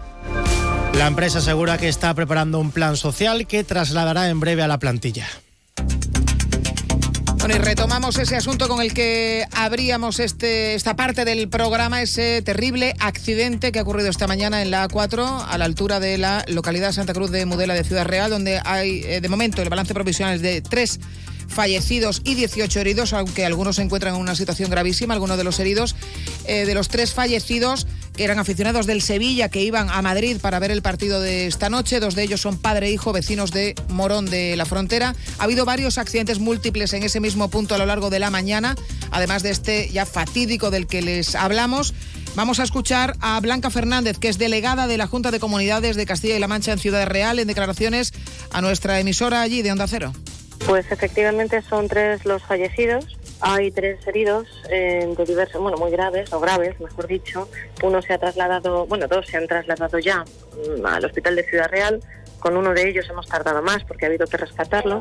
La empresa asegura que está preparando un plan social que trasladará en breve a la plantilla. Bueno, y retomamos ese asunto con el que abríamos este, esta parte del programa, ese terrible accidente que ha ocurrido esta mañana en la A4, a la altura de la localidad Santa Cruz de Mudela de Ciudad Real, donde hay, eh, de momento, el balance provisional es de tres fallecidos y 18 heridos, aunque algunos se encuentran en una situación gravísima. Algunos de los heridos, eh, de los tres fallecidos, eran aficionados del Sevilla, que iban a Madrid para ver el partido de esta noche. Dos de ellos son padre e hijo, vecinos de Morón de la Frontera. Ha habido varios accidentes múltiples en ese mismo punto a lo largo de la mañana, además de este ya fatídico del que les hablamos. Vamos a escuchar a Blanca Fernández, que es delegada de la Junta de Comunidades de Castilla y La Mancha en Ciudad Real, en declaraciones a nuestra emisora allí de Onda Cero. Pues efectivamente son tres los fallecidos. Hay tres heridos eh, de diversos, bueno, muy graves o graves, mejor dicho. Uno se ha trasladado, bueno, dos se han trasladado ya mm, al hospital de Ciudad Real. Con uno de ellos hemos tardado más porque ha habido que rescatarlo.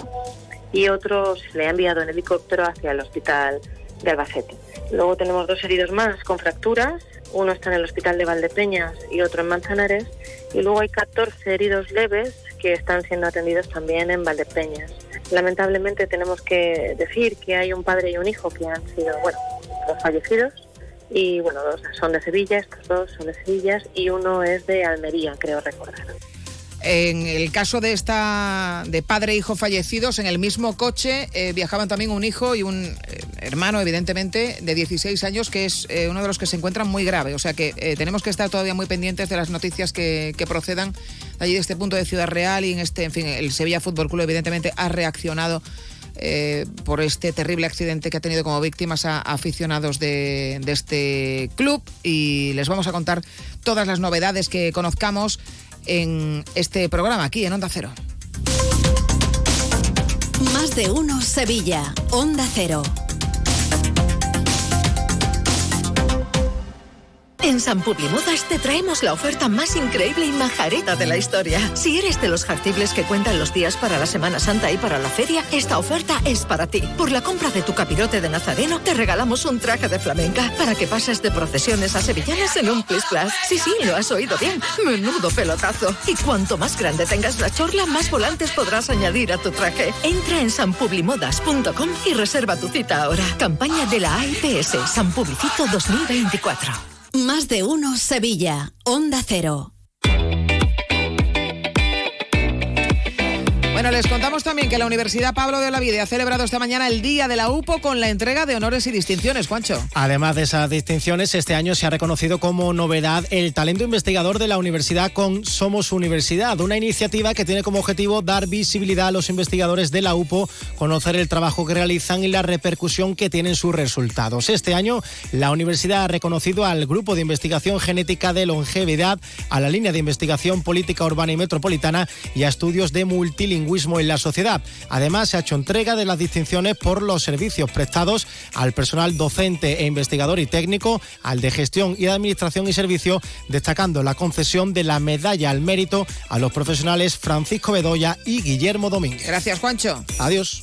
Y otro se le ha enviado en helicóptero hacia el hospital de Albacete. Luego tenemos dos heridos más con fracturas. Uno está en el hospital de Valdepeñas y otro en Manzanares. Y luego hay 14 heridos leves que están siendo atendidos también en Valdepeñas. Lamentablemente tenemos que decir que hay un padre y un hijo que han sido, bueno, los fallecidos y bueno, dos son de Sevilla, estos dos son de Sevilla y uno es de Almería, creo recordar. En el caso de esta de padre e hijo fallecidos, en el mismo coche eh, viajaban también un hijo y un eh, hermano, evidentemente, de 16 años, que es eh, uno de los que se encuentran muy grave. O sea que tenemos que estar todavía muy pendientes de las noticias que, que procedan allí de este punto de Ciudad Real y en este, en fin, el Sevilla Fútbol Club evidentemente ha reaccionado por este terrible accidente que ha tenido como víctimas a, aficionados de, de, este club y les vamos a contar todas las novedades que conozcamos en este programa aquí en Onda Cero. Más de uno Sevilla, Onda Cero. En San Publimodas te traemos la oferta más increíble y majareta de la historia. Si eres de los jartibles que cuentan los días para la Semana Santa y para la feria, esta oferta es para ti. Por la compra de tu capirote de Nazareno, te regalamos un traje de flamenca para que pases de procesiones a sevillanas en un plis plus. Sí, sí, lo has oído bien. Menudo pelotazo. Y cuanto más grande tengas la chorla, más volantes podrás añadir a tu traje. Entra en sanpublimodas.com y reserva tu cita ahora. Campaña de la AIPS San Publicito 2024. Más de uno Sevilla, Onda Cero. Bueno, les contamos también que la Universidad Pablo de Olavide ha celebrado esta mañana el Día de la UPO con la entrega de honores y distinciones, Juancho. Además de esas distinciones, este año se ha reconocido como novedad el talento investigador de la universidad con Somos Universidad, una iniciativa que tiene como objetivo dar visibilidad a los investigadores de la UPO, conocer el trabajo que realizan y la repercusión que tienen sus resultados. Este año, la universidad ha reconocido al Grupo de Investigación Genética de Longevidad, a la línea de investigación política urbana y metropolitana y a estudios de multilingüismo en la sociedad. Además, se ha hecho entrega de las distinciones por los servicios prestados al personal docente e investigador y técnico, al de gestión y de administración y servicio, destacando la concesión de la medalla al mérito a los profesionales Francisco Bedoya y Guillermo Domínguez. Gracias, Juancho. Adiós.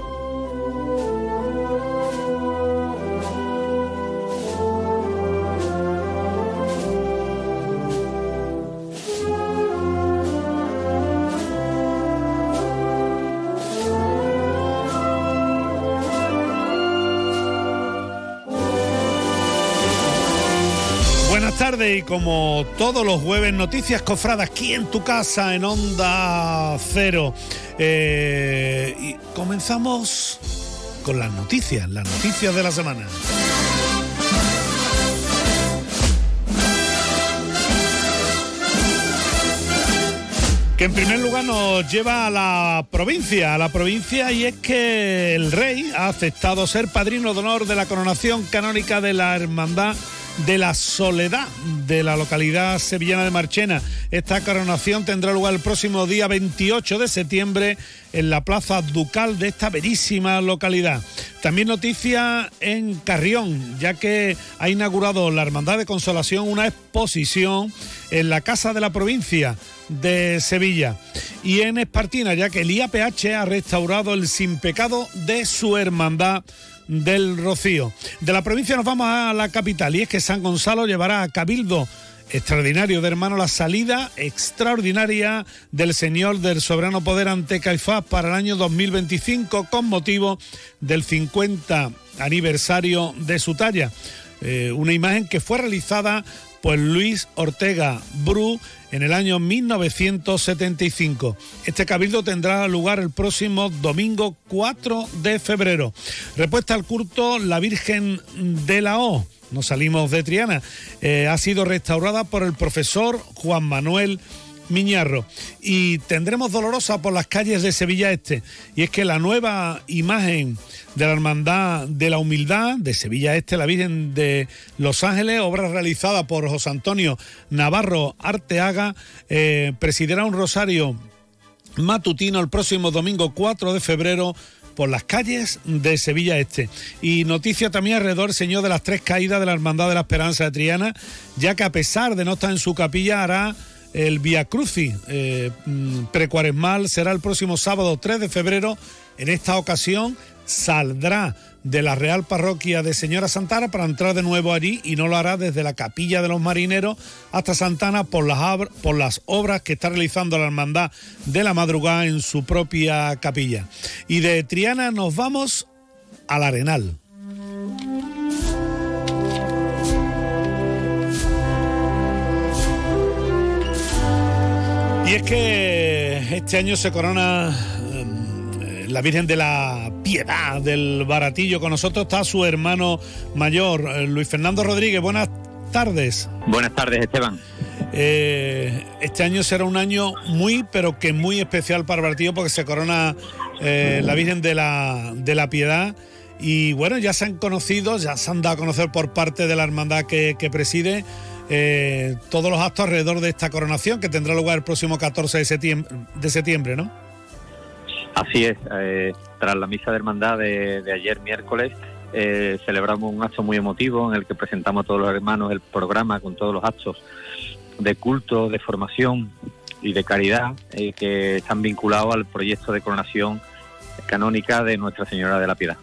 Y como todos los jueves, noticias cofradas aquí en tu casa en Onda Cero. Eh, y comenzamos con las noticias, las noticias de la semana. que en primer lugar nos lleva a la provincia, a la provincia y es que el rey ha aceptado ser padrino de honor de la coronación canónica de la Hermandad de la Soledad de la localidad sevillana de Marchena. Esta coronación tendrá lugar el próximo día 28 de septiembre en la plaza ducal de esta bellísima localidad. También noticia en Carrión, ya que ha inaugurado la Hermandad de Consolación una exposición en la Casa de la Provincia de Sevilla. Y en Espartina, ya que el IAPH ha restaurado el sin pecado de su hermandad del Rocío. De la provincia nos vamos a la capital y es que San Gonzalo llevará a Cabildo extraordinario de hermano la salida extraordinaria del Señor del Soberano Poder ante Caifás para el año 2025 con motivo del 50 aniversario de su talla. Eh, una imagen que fue realizada por Luis Ortega Bru en el año 1975. Este cabildo tendrá lugar el próximo domingo 4 de febrero. Repuesta al culto la Virgen de la O. No salimos de Triana. Eh, ha sido restaurada por el profesor Juan Manuel Miñarro. Y tendremos dolorosa por las calles de Sevilla Este. Y es que la nueva imagen de la Hermandad de la Humildad de Sevilla Este, la Virgen de Los Ángeles, obra realizada por José Antonio Navarro Arteaga, eh, presidirá un rosario matutino el próximo domingo 4 de febrero por las calles de Sevilla Este. Y noticia también alrededor, señor, de las tres caídas de la Hermandad de la Esperanza de Triana, ya que a pesar de no estar en su capilla, hará el Via Crucis eh, mm, precuaresmal, será el próximo sábado 3 de febrero. En esta ocasión saldrá de la Real Parroquia de Señora Santana para entrar de nuevo allí y no lo hará desde la Capilla de los Marineros hasta Santana por las, por las obras que está realizando la Hermandad de la Madrugada en su propia capilla. Y de Triana nos vamos al Arenal. Y es que este año se corona la Virgen de la Piedad del Baratillo. Con nosotros está su hermano mayor, eh, Luis Fernando Rodríguez. Buenas tardes. Buenas tardes, Esteban. Eh, este año será un año muy, pero que muy especial para el Baratillo porque se corona eh, la Virgen de la, de la Piedad. Y bueno, ya se han conocido, ya se han dado a conocer por parte de la hermandad que, preside todos los actos alrededor de esta coronación que tendrá lugar el próximo 14 de septiembre, de septiembre ¿no? Así es, eh, tras la misa de hermandad de, ayer miércoles, eh, celebramos un acto muy emotivo en el que presentamos a todos los hermanos el programa con todos los actos de culto, de formación y de caridad eh, que están vinculados al proyecto de coronación canónica de Nuestra Señora de la Piedad.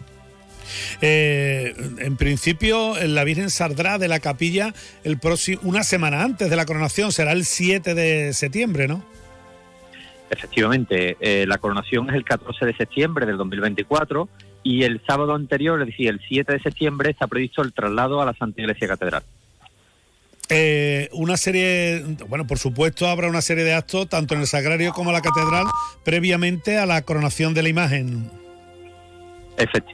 En principio, la Virgen saldrá de la capilla el próximo, una semana antes de la coronación, será el 7 de septiembre, ¿no? Efectivamente, eh, la coronación es el 14 de septiembre del 2024 y el sábado anterior, es decir, el 7 de septiembre, está previsto el traslado a la Santa Iglesia Catedral. Eh, una serie, bueno, por supuesto habrá una serie de actos tanto en el Sagrario como en la Catedral previamente a la coronación de la imagen.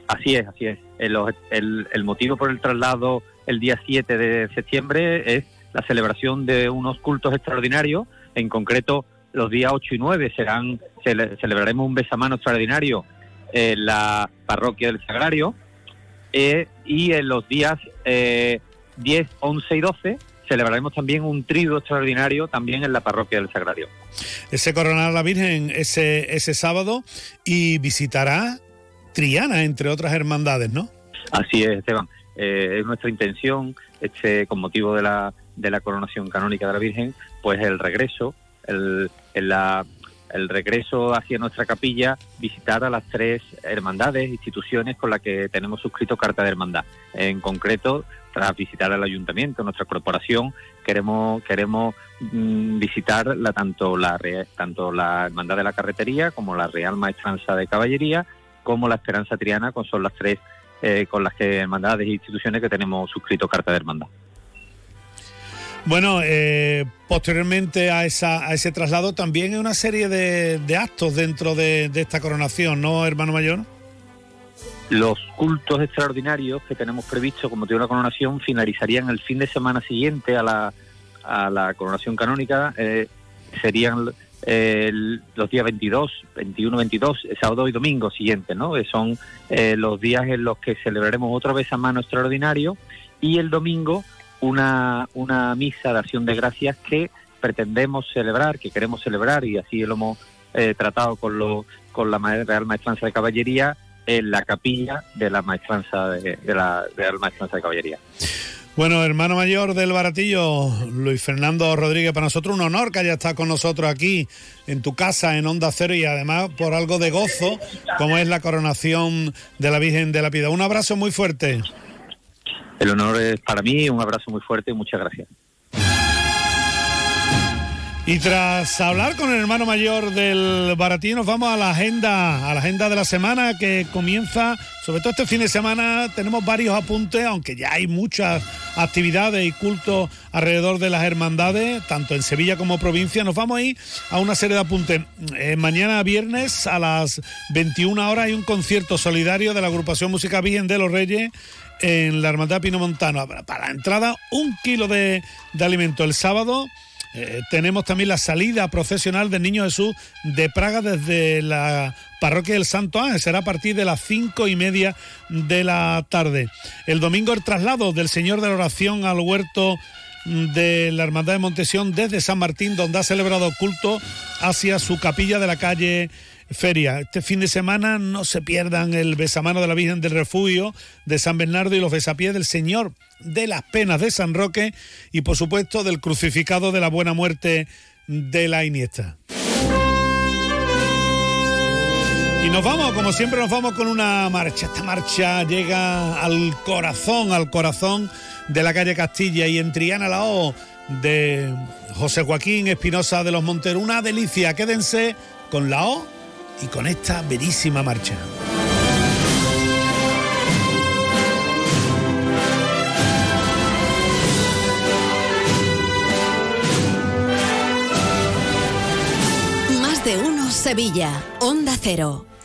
Así es, así es. El, motivo por el traslado el día 7 de septiembre es la celebración de unos cultos extraordinarios, en concreto los días 8 y 9 serán celebraremos un besamano extraordinario en la parroquia del Sagrario eh, y en los días 10, 11 y 12 celebraremos también un trido extraordinario también en la parroquia del Sagrario. Se coronará la Virgen ese, ese sábado y visitará Triana, entre otras hermandades, ¿no? Así es, Esteban. Eh, es nuestra intención, este, con motivo de la, de la coronación canónica de la Virgen, pues el regreso el, el regreso hacia nuestra capilla, visitar a las tres hermandades, instituciones con las que tenemos suscrito carta de hermandad. En concreto, tras visitar al ayuntamiento, nuestra corporación, queremos queremos mm, visitar la, tanto la tanto la hermandad de la carretería como la Real Maestranza de Caballería, como la Esperanza Triana, con son las tres eh, con las que hermandades e instituciones que tenemos suscrito carta de hermandad. Bueno, eh, posteriormente a, esa, a ese traslado también hay una serie de, de actos dentro de, de, esta coronación, ¿no, hermano mayor? Los cultos extraordinarios que tenemos previsto como tiene una coronación finalizarían el fin de semana siguiente a la, a la coronación canónica. Eh, serían eh, los días 22, 21, 22, sábado y domingo siguientes, ¿no? son eh, los días en los que celebraremos otra vez a mano extraordinario y el domingo una, una misa de acción de gracias que pretendemos celebrar, que queremos celebrar y así lo hemos eh, tratado con, lo, con la Real Maestranza de Caballería en la capilla de la Maestranza de, de la Real Maestranza de Caballería. Bueno, hermano mayor del Baratillo, Luis Fernando Rodríguez, para nosotros un honor que haya estado con nosotros aquí en tu casa, en Onda Cero, y además por algo de gozo, como es la coronación de la Virgen de la Piedad. Un abrazo muy fuerte. El honor es para mí, un abrazo muy fuerte y muchas gracias. Y tras hablar con el hermano mayor del Baratillo, nos vamos a la agenda, a la agenda de la semana que comienza, sobre todo este fin de semana, tenemos varios apuntes, aunque ya hay muchas actividades y cultos alrededor de las hermandades, tanto en Sevilla como provincia. Nos vamos a ir a una serie de apuntes. Eh, mañana viernes a las 21 horas hay un concierto solidario de la agrupación Música Virgen de los Reyes en la Hermandad Pino Montano. Para la entrada, un kilo de, de alimento. El sábado eh, tenemos también la salida procesional del Niño Jesús de Praga desde la parroquia del Santo Ángel. Será a partir de las cinco y media de la tarde. El domingo el traslado del Señor de la Oración al huerto de la Hermandad de Montesión desde San Martín, donde ha celebrado culto hacia su capilla de la calle feria. Este fin de semana no se pierdan el besamano de la Virgen del Refugio de San Bernardo y los besapiés del Señor de las Penas de San Roque y por supuesto del crucificado de la Buena Muerte de la Iniesta. Y nos vamos, como siempre, nos vamos con una marcha. Esta marcha llega al corazón, al corazón de la calle Castilla y en Triana la O de José Joaquín Espinosa de los Monteros. Una delicia, quédense con la O y con esta bellísima marcha. Más de uno Sevilla, Onda Cero.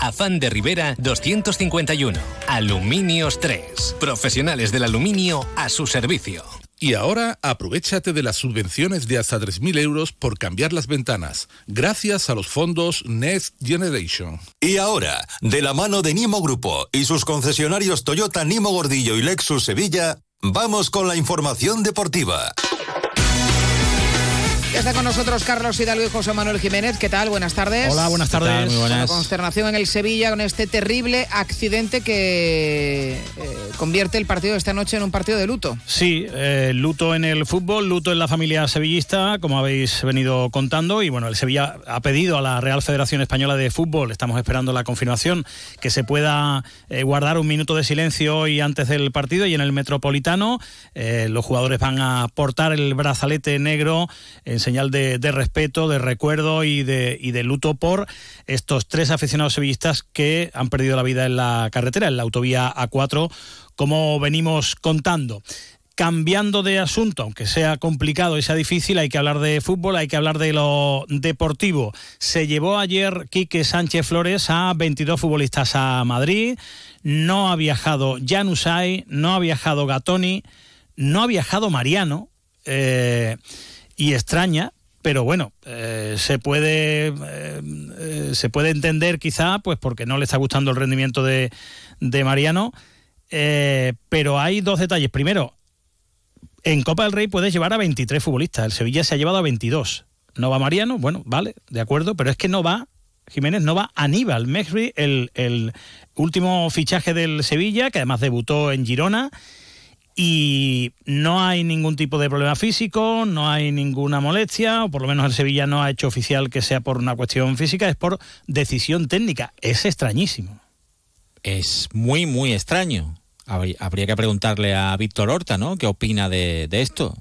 Afán de Rivera 251. Aluminios 3. Profesionales del aluminio a su servicio. Y ahora aprovechate de las subvenciones de hasta 3.000 euros por cambiar las ventanas, gracias a los fondos Next Generation. Y ahora, de la mano de Nimo Grupo y sus concesionarios Toyota Nimo Gordillo y Lexus Sevilla, vamos con la información deportiva. Ya está con nosotros Carlos Hidalgo y José Manuel Jiménez. ¿Qué tal? Buenas tardes. Hola, buenas tardes. Muy buenas. consternación en el Sevilla con este terrible accidente que eh, convierte el partido de esta noche en un partido de luto. Sí, eh, luto en el fútbol, luto en la familia sevillista, como habéis venido contando. Y bueno, el Sevilla ha pedido a la Real Federación Española de Fútbol, estamos esperando la confirmación, que se pueda eh, guardar un minuto de silencio hoy antes del partido. Y en el Metropolitano, eh, los jugadores van a portar el brazalete negro en señal de, respeto, de recuerdo y de, y de luto por estos tres aficionados sevillistas que han perdido la vida en la carretera, en la autovía A4, como venimos contando cambiando de asunto, aunque sea complicado y sea difícil, hay que hablar de fútbol, hay que hablar de lo deportivo. Se llevó ayer Quique Sánchez Flores a 22 futbolistas a Madrid, no ha viajado Janusay, no ha viajado Gatoni, no ha viajado Mariano. Eh, y extraña, pero bueno, eh, se puede eh, eh, se puede entender quizá, pues porque no le está gustando el rendimiento de, de Mariano. Pero hay dos detalles. Primero, en Copa del Rey puedes llevar a 23 futbolistas. El Sevilla se ha llevado a 22. No va Mariano, bueno, vale, de acuerdo, pero es que no va Jiménez, no va Aníbal Mejri, el, el último fichaje del Sevilla, que además debutó en Girona y no hay ningún tipo de problema físico, no hay ninguna molestia, o por lo menos el Sevilla no ha hecho oficial que sea por una cuestión física, es por decisión técnica. Es extrañísimo. Es muy, muy extraño. Habría que preguntarle a Víctor Horta, ¿no? ¿Qué opina de, esto?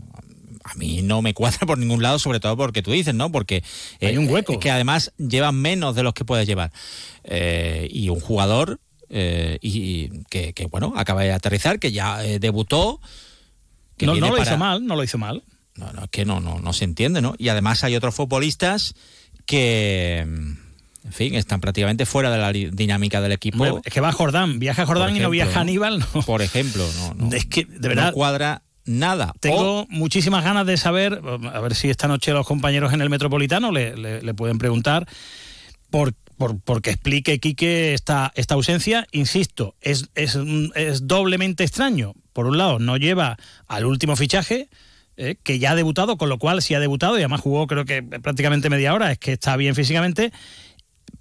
a mí no me cuadra por ningún lado, sobre todo porque tú dices, ¿no? Porque hay un hueco. que además lleva menos de los que puedes llevar. Eh, y un jugador eh, y, que, bueno, acaba de aterrizar, que ya eh, debutó. Que no, lo hizo mal, no lo hizo mal. No, no, es que no, no, no se entiende, ¿no? Y además hay otros futbolistas que en fin, están prácticamente fuera de la dinámica del equipo. es que va Jordán, viaja Jordán y no viaja Aníbal, no. Por ejemplo, no, Es que, de verdad. No cuadra nada. Tengo muchísimas ganas de saber, a ver si esta noche los compañeros en el Metropolitano le, le pueden preguntar por por, porque explique, Quique, esta, esta ausencia. Insisto, es, es, es, doblemente extraño. Por un lado, no lleva al último fichaje, eh, que ya ha debutado, con lo cual si ha debutado y además jugó creo que prácticamente media hora, es que está bien físicamente,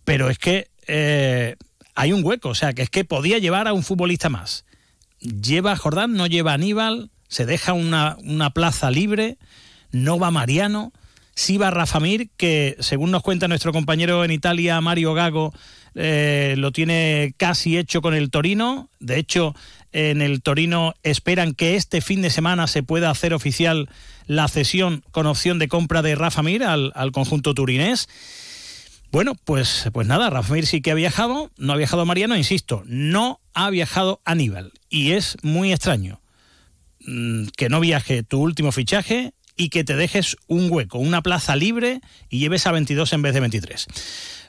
pero es que eh, hay un hueco, o sea, que es que podía llevar a un futbolista más. Lleva a Jordán, no lleva a Aníbal, se deja una, una plaza libre, no va Mariano sí va Rafa Mir, que según nos cuenta nuestro compañero en Italia, Mario Gago, eh, lo tiene casi hecho con el Torino. De hecho, en el Torino esperan que este fin de semana se pueda hacer oficial la cesión con opción de compra de Rafa Mir al, conjunto turinés. Bueno, pues, pues nada, Rafa Mir sí que ha viajado, no ha viajado Mariano, insisto, no ha viajado Aníbal. Y es muy extraño mm, que no viaje tu último fichaje y que te dejes un hueco, una plaza libre y lleves a 22 en vez de 23.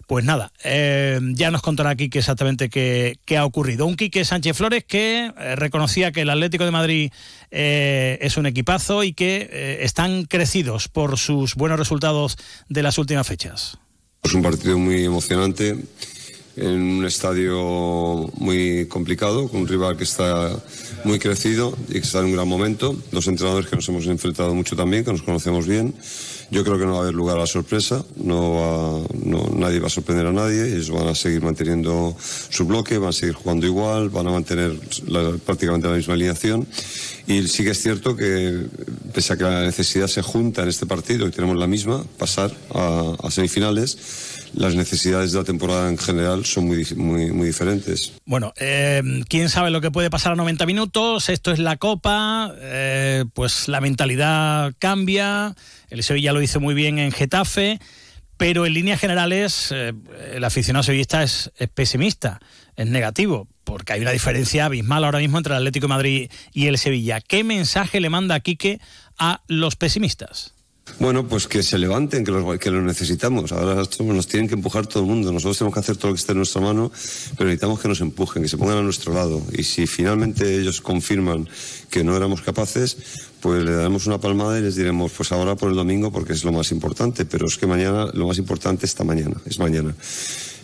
Pues nada, eh, ya nos contará Quique exactamente qué, ha ocurrido. Un Quique Sánchez Flores que eh, reconocía que el Atlético de Madrid eh, es un equipazo y que están crecidos por sus buenos resultados de las últimas fechas. Es un partido muy emocionante en un estadio muy complicado, con un rival que está muy crecido y que está en un gran momento. Dos entrenadores que nos hemos enfrentado mucho también, que nos conocemos bien. Yo creo que no va a haber lugar a la sorpresa, no, nadie va a sorprender a nadie, ellos van a seguir manteniendo su bloque, van a seguir jugando igual, van a mantener prácticamente la misma alineación. Y sí que es cierto que, pese a que la necesidad se junta en este partido y tenemos la misma, pasar a semifinales, las necesidades de la temporada en general son muy, muy, muy diferentes. Bueno, eh, quién sabe lo que puede pasar a 90 minutos. Esto es la Copa, eh, pues la mentalidad cambia. El Sevilla lo hizo muy bien en Getafe, pero en líneas generales eh, el aficionado sevillista es, es pesimista, es negativo porque hay una diferencia abismal ahora mismo entre el Atlético de Madrid y el Sevilla. ¿Qué mensaje le manda Quique a los pesimistas? Bueno, pues que se levanten, que los, que necesitamos. Ahora nos tienen que empujar todo el mundo. Nosotros tenemos que hacer todo lo que esté en nuestra mano, pero necesitamos que nos empujen, que se pongan a nuestro lado. Y si finalmente ellos confirman que no éramos capaces, pues le daremos una palmada y les diremos, pues ahora por el domingo, porque es lo más importante. Pero es que mañana, lo más importante está mañana, es mañana.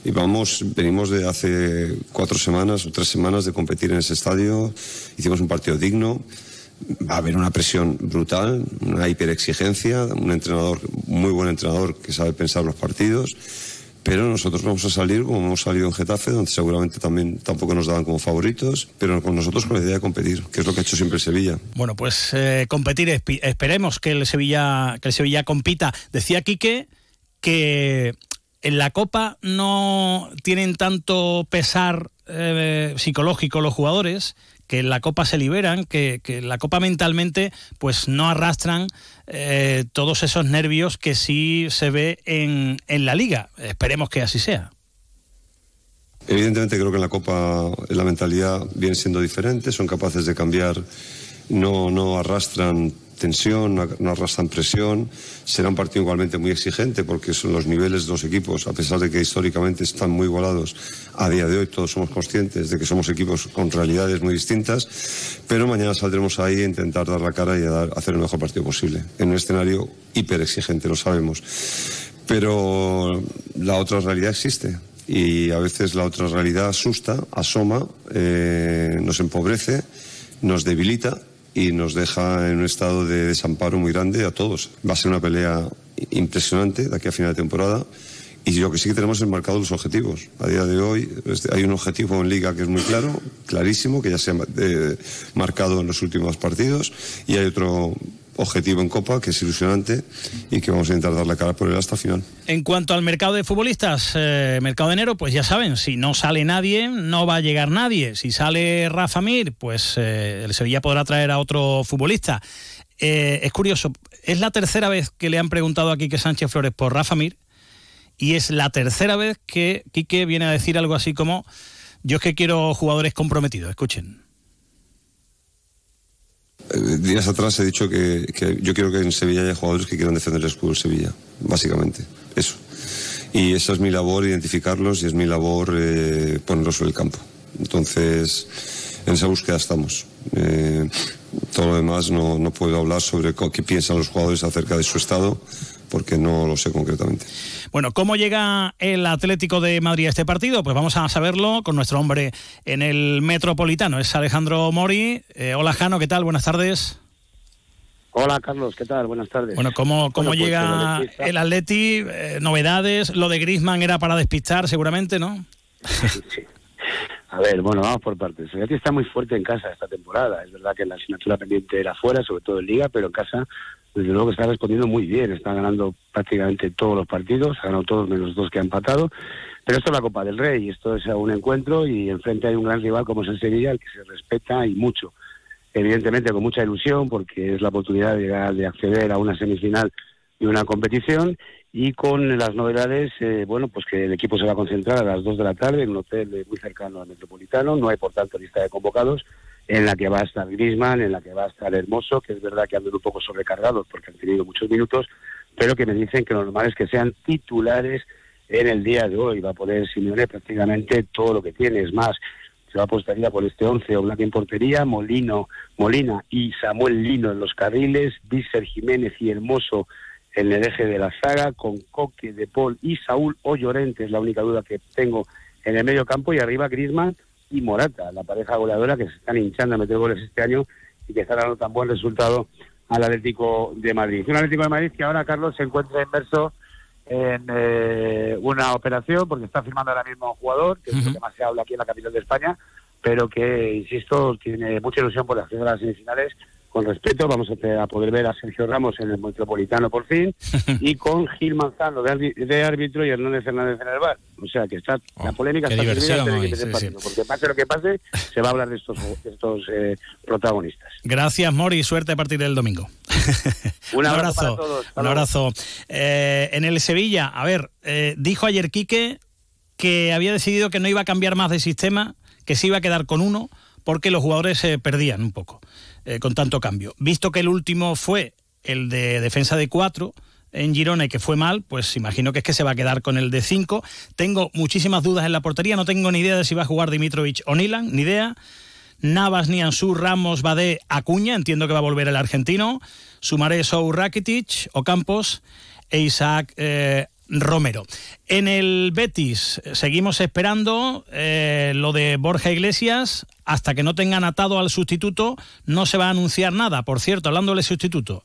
Y vamos, venimos de hace cuatro semanas o tres semanas de competir en ese estadio. Hicimos un partido digno va a haber una presión brutal, una hiperexigencia, un entrenador, muy buen entrenador que sabe pensar los partidos, pero nosotros vamos a salir como hemos salido en Getafe, donde seguramente también tampoco nos daban como favoritos, pero con nosotros con la idea de competir, que es lo que ha hecho siempre Sevilla. Bueno, pues eh, competir, esperemos que el Sevilla, que el Sevilla compita. Decía Quique que en la Copa no tienen tanto pesar eh, psicológico los jugadores, que en la Copa se liberan, que, en la Copa mentalmente pues no arrastran eh, todos esos nervios que sí se ve en, en la Liga. Esperemos que así sea. Evidentemente creo que en la Copa la mentalidad viene siendo diferente, son capaces de cambiar, no, no arrastran tensión, no arrastran presión. Será un partido igualmente muy exigente porque son los niveles de los equipos, a pesar de que históricamente están muy igualados, a día de hoy todos somos conscientes de que somos equipos con realidades muy distintas, pero mañana saldremos ahí a intentar dar la cara y a hacer el mejor partido posible, en un escenario hiper exigente, lo sabemos. Pero la otra realidad existe y a veces la otra realidad asusta, asoma, eh, nos empobrece, nos debilita y nos deja en un estado de desamparo muy grande a todos. Va a ser una pelea impresionante de aquí a final de temporada Y lo que sí que tenemos es marcado los objetivos. A día de hoy este, hay un objetivo en Liga que es muy claro, clarísimo, que ya se ha eh, marcado en los últimos partidos, y hay otro objetivo en Copa que es ilusionante y que vamos a intentar dar la cara por él hasta final. En cuanto al mercado de futbolistas, eh, mercado de enero, pues ya saben, si no sale nadie, no va a llegar nadie. Si sale Rafa Mir, pues eh, el Sevilla podrá traer a otro futbolista. Eh, es curioso, es la tercera vez que le han preguntado a Quique Sánchez Flores por Rafa Mir y es la tercera vez que Quique viene a decir algo así como yo es que quiero jugadores comprometidos. Escuchen. Eh, días atrás he dicho que, yo quiero que en Sevilla haya jugadores que quieran defender el escudo de Sevilla, básicamente, eso. Y esa es mi labor, identificarlos, y es mi labor eh, ponerlos sobre el campo. Entonces, en esa búsqueda estamos. Eh, todo lo demás no, no puedo hablar sobre qué piensan los jugadores acerca de su estado, porque no lo sé concretamente. Bueno, ¿cómo llega el Atlético de Madrid a este partido? Pues vamos a saberlo con nuestro hombre en el Metropolitano. Es Alejandro Mori. Eh, hola, Jano, ¿qué tal? Buenas tardes. Hola Carlos, ¿qué tal? Buenas tardes. Bueno, ¿cómo, cómo Bueno, pues, llega el Atleti está- el Atleti? Eh, novedades, lo de Griezmann era para despistar seguramente, ¿no? A ver, bueno, vamos por partes. El Atleti está muy fuerte en casa esta temporada. Es verdad que la asignatura pendiente era fuera, sobre todo en Liga, pero en casa, desde luego, que está respondiendo muy bien. Está ganando prácticamente todos los partidos, ha ganado todos menos dos que ha empatado. Pero esto es la Copa del Rey, esto es un encuentro y enfrente hay un gran rival como es el Sevilla, al que se respeta y mucho. Evidentemente con mucha ilusión, porque es la oportunidad de, acceder a una semifinal y una competición y con las novedades, eh, bueno, pues que el equipo se va a concentrar a las 2 de la tarde en un hotel eh, muy cercano al Metropolitano, no hay por tanto lista de convocados, en la que va a estar Griezmann, en la que va a estar Hermoso, que es verdad que andan un poco sobrecargados porque han tenido muchos minutos, pero que me dicen que lo normal es que sean titulares en el día de hoy. Va a poder Simeone prácticamente todo lo que tiene, es más, a apostaría por este 11 Oblak en portería, Molino, Molina y Samuel Lino en los carriles, Vícer Jiménez y Hermoso en el eje de la saga, con Coque, De Paul y Saúl o Llorente, es la única duda que tengo en el medio campo, y arriba Griezmann y Morata, la pareja goleadora que se están hinchando a meter goles este año y que están dando tan buen resultado al Atlético de Madrid. Un Atlético de Madrid que ahora, Carlos, se encuentra inmerso en eh, una operación porque está firmando ahora mismo un jugador, que es lo que más se habla aquí en la capital de España, pero que, insisto, tiene mucha ilusión por las primeras semifinales. Con respeto, vamos a, poder ver a Sergio Ramos en el Metropolitano por fin y con Gil Manzano de, árbitro y Hernández Fernández en el bar. O sea que está la polémica qué está que sí, porque pase lo que pase, se va a hablar de estos, de estos eh, protagonistas. Gracias, Mori. Suerte a partir del domingo. Un abrazo para todos. Hasta Un abrazo. Eh, en el Sevilla, a ver, eh, dijo ayer Quique que había decidido que no iba a cambiar más de sistema, que se iba a quedar con uno, porque los jugadores se perdían un poco eh, con tanto cambio. Visto que el último fue el de defensa de cuatro en Girona y que fue mal, pues imagino que es que se va a quedar con el de cinco. Tengo muchísimas dudas en la portería, no tengo ni idea de si va a jugar Dimitrovic o Nilan, ni idea. Navas, Nianzú, Ramos, Badé, Acuña, entiendo que va a volver el argentino. Sumaré Sou Rakitic, Ocampos e Isaac eh, Romero. En el Betis eh, seguimos esperando lo de Borja Iglesias. Hasta que no tengan atado al sustituto, no se va a anunciar nada. Por cierto, hablando del sustituto,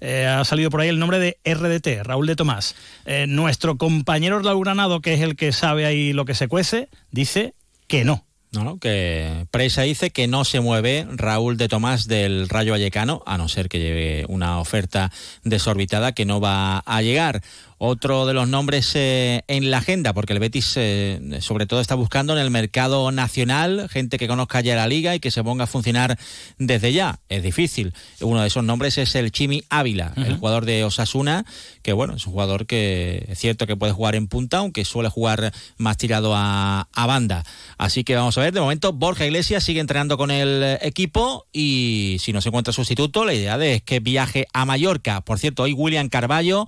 eh, ha salido por ahí el nombre de RDT, Raúl de Tomás. Eh, nuestro compañero Raúl Granado, que es el que sabe ahí lo que se cuece, dice que no. No, no, que Presa dice que no se mueve Raúl de Tomás del Rayo Vallecano, a no ser que lleve una oferta desorbitada que no va a llegar. Otro de los nombres eh, en la agenda, porque el Betis eh, sobre todo está buscando en el mercado nacional gente que conozca ya la liga y que se ponga a funcionar desde ya. Es difícil. Uno de esos nombres es el Chimi Ávila, el jugador de Osasuna, que bueno, es un jugador que es cierto que puede jugar en punta, aunque suele jugar más tirado a, a banda. Así que vamos a ver, de momento Borja Iglesias sigue entrenando con el equipo y si no se encuentra sustituto, la idea es que viaje a Mallorca. Por cierto, hoy William Carballo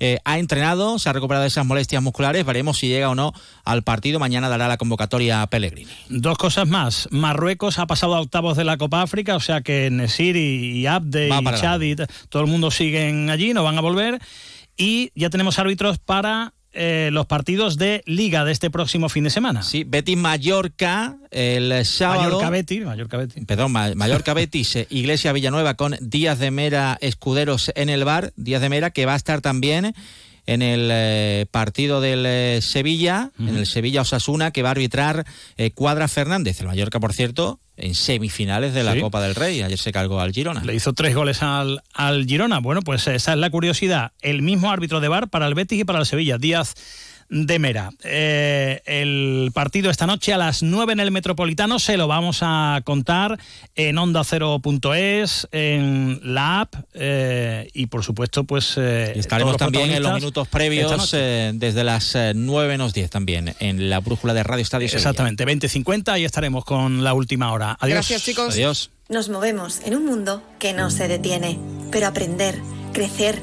eh, ha entrenado, se ha recuperado de esas molestias musculares, veremos si llega o no al partido. Mañana dará la convocatoria a Pellegrini. Dos cosas más. Marruecos ha pasado a octavos de la Copa África, o sea que Nesir y, y Abde Va y para Chad y t- todo el mundo siguen allí, no van a volver. Y ya tenemos árbitros para eh, los partidos de Liga de este próximo fin de semana. Sí, Betis Mallorca el sábado. Mallorca Betis, Mallorca Betis. Perdón, Ma- Mallorca Betis, eh, Iglesia Villanueva con Díaz de Mera Escuderos en el bar. Díaz de Mera que va a estar también en el eh, partido del eh, Sevilla, en el Sevilla Osasuna, que va a arbitrar eh, Cuadra Fernández. El Mallorca, por cierto, en semifinales de la Sí. Copa del Rey. Ayer se cargó al Girona. Le hizo tres goles al, al Girona. Bueno, pues esa es la curiosidad. El mismo árbitro de bar para el Betis y para el Sevilla, Díaz de Mera. Eh, el partido esta noche a las 9 en el Metropolitano se lo vamos a contar en onda ondacero.es, en la app eh, y por supuesto pues... eh, Estaremos también en los minutos previos eh, desde las eh, 9 menos 10 también en la brújula de Radio Estadio. Exactamente, 20.50 y estaremos con la última hora. Adiós. Gracias, chicos. Adiós. Nos movemos en un mundo que no se detiene, pero aprender, crecer,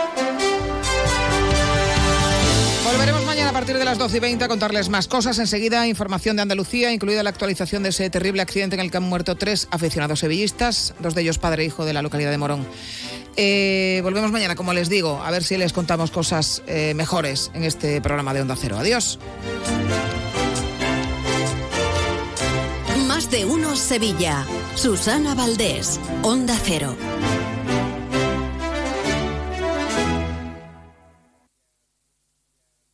Partir de las 12 y 20 a contarles más cosas. Enseguida, información de Andalucía, incluida la actualización de ese terrible accidente en el que han muerto tres aficionados sevillistas, dos de ellos padre e hijo de la localidad de Morón. Eh, volvemos mañana, como les digo, a ver si les contamos cosas eh, mejores en este programa de Onda Cero. Adiós. Más de uno Sevilla. Susana Valdés, Onda Cero.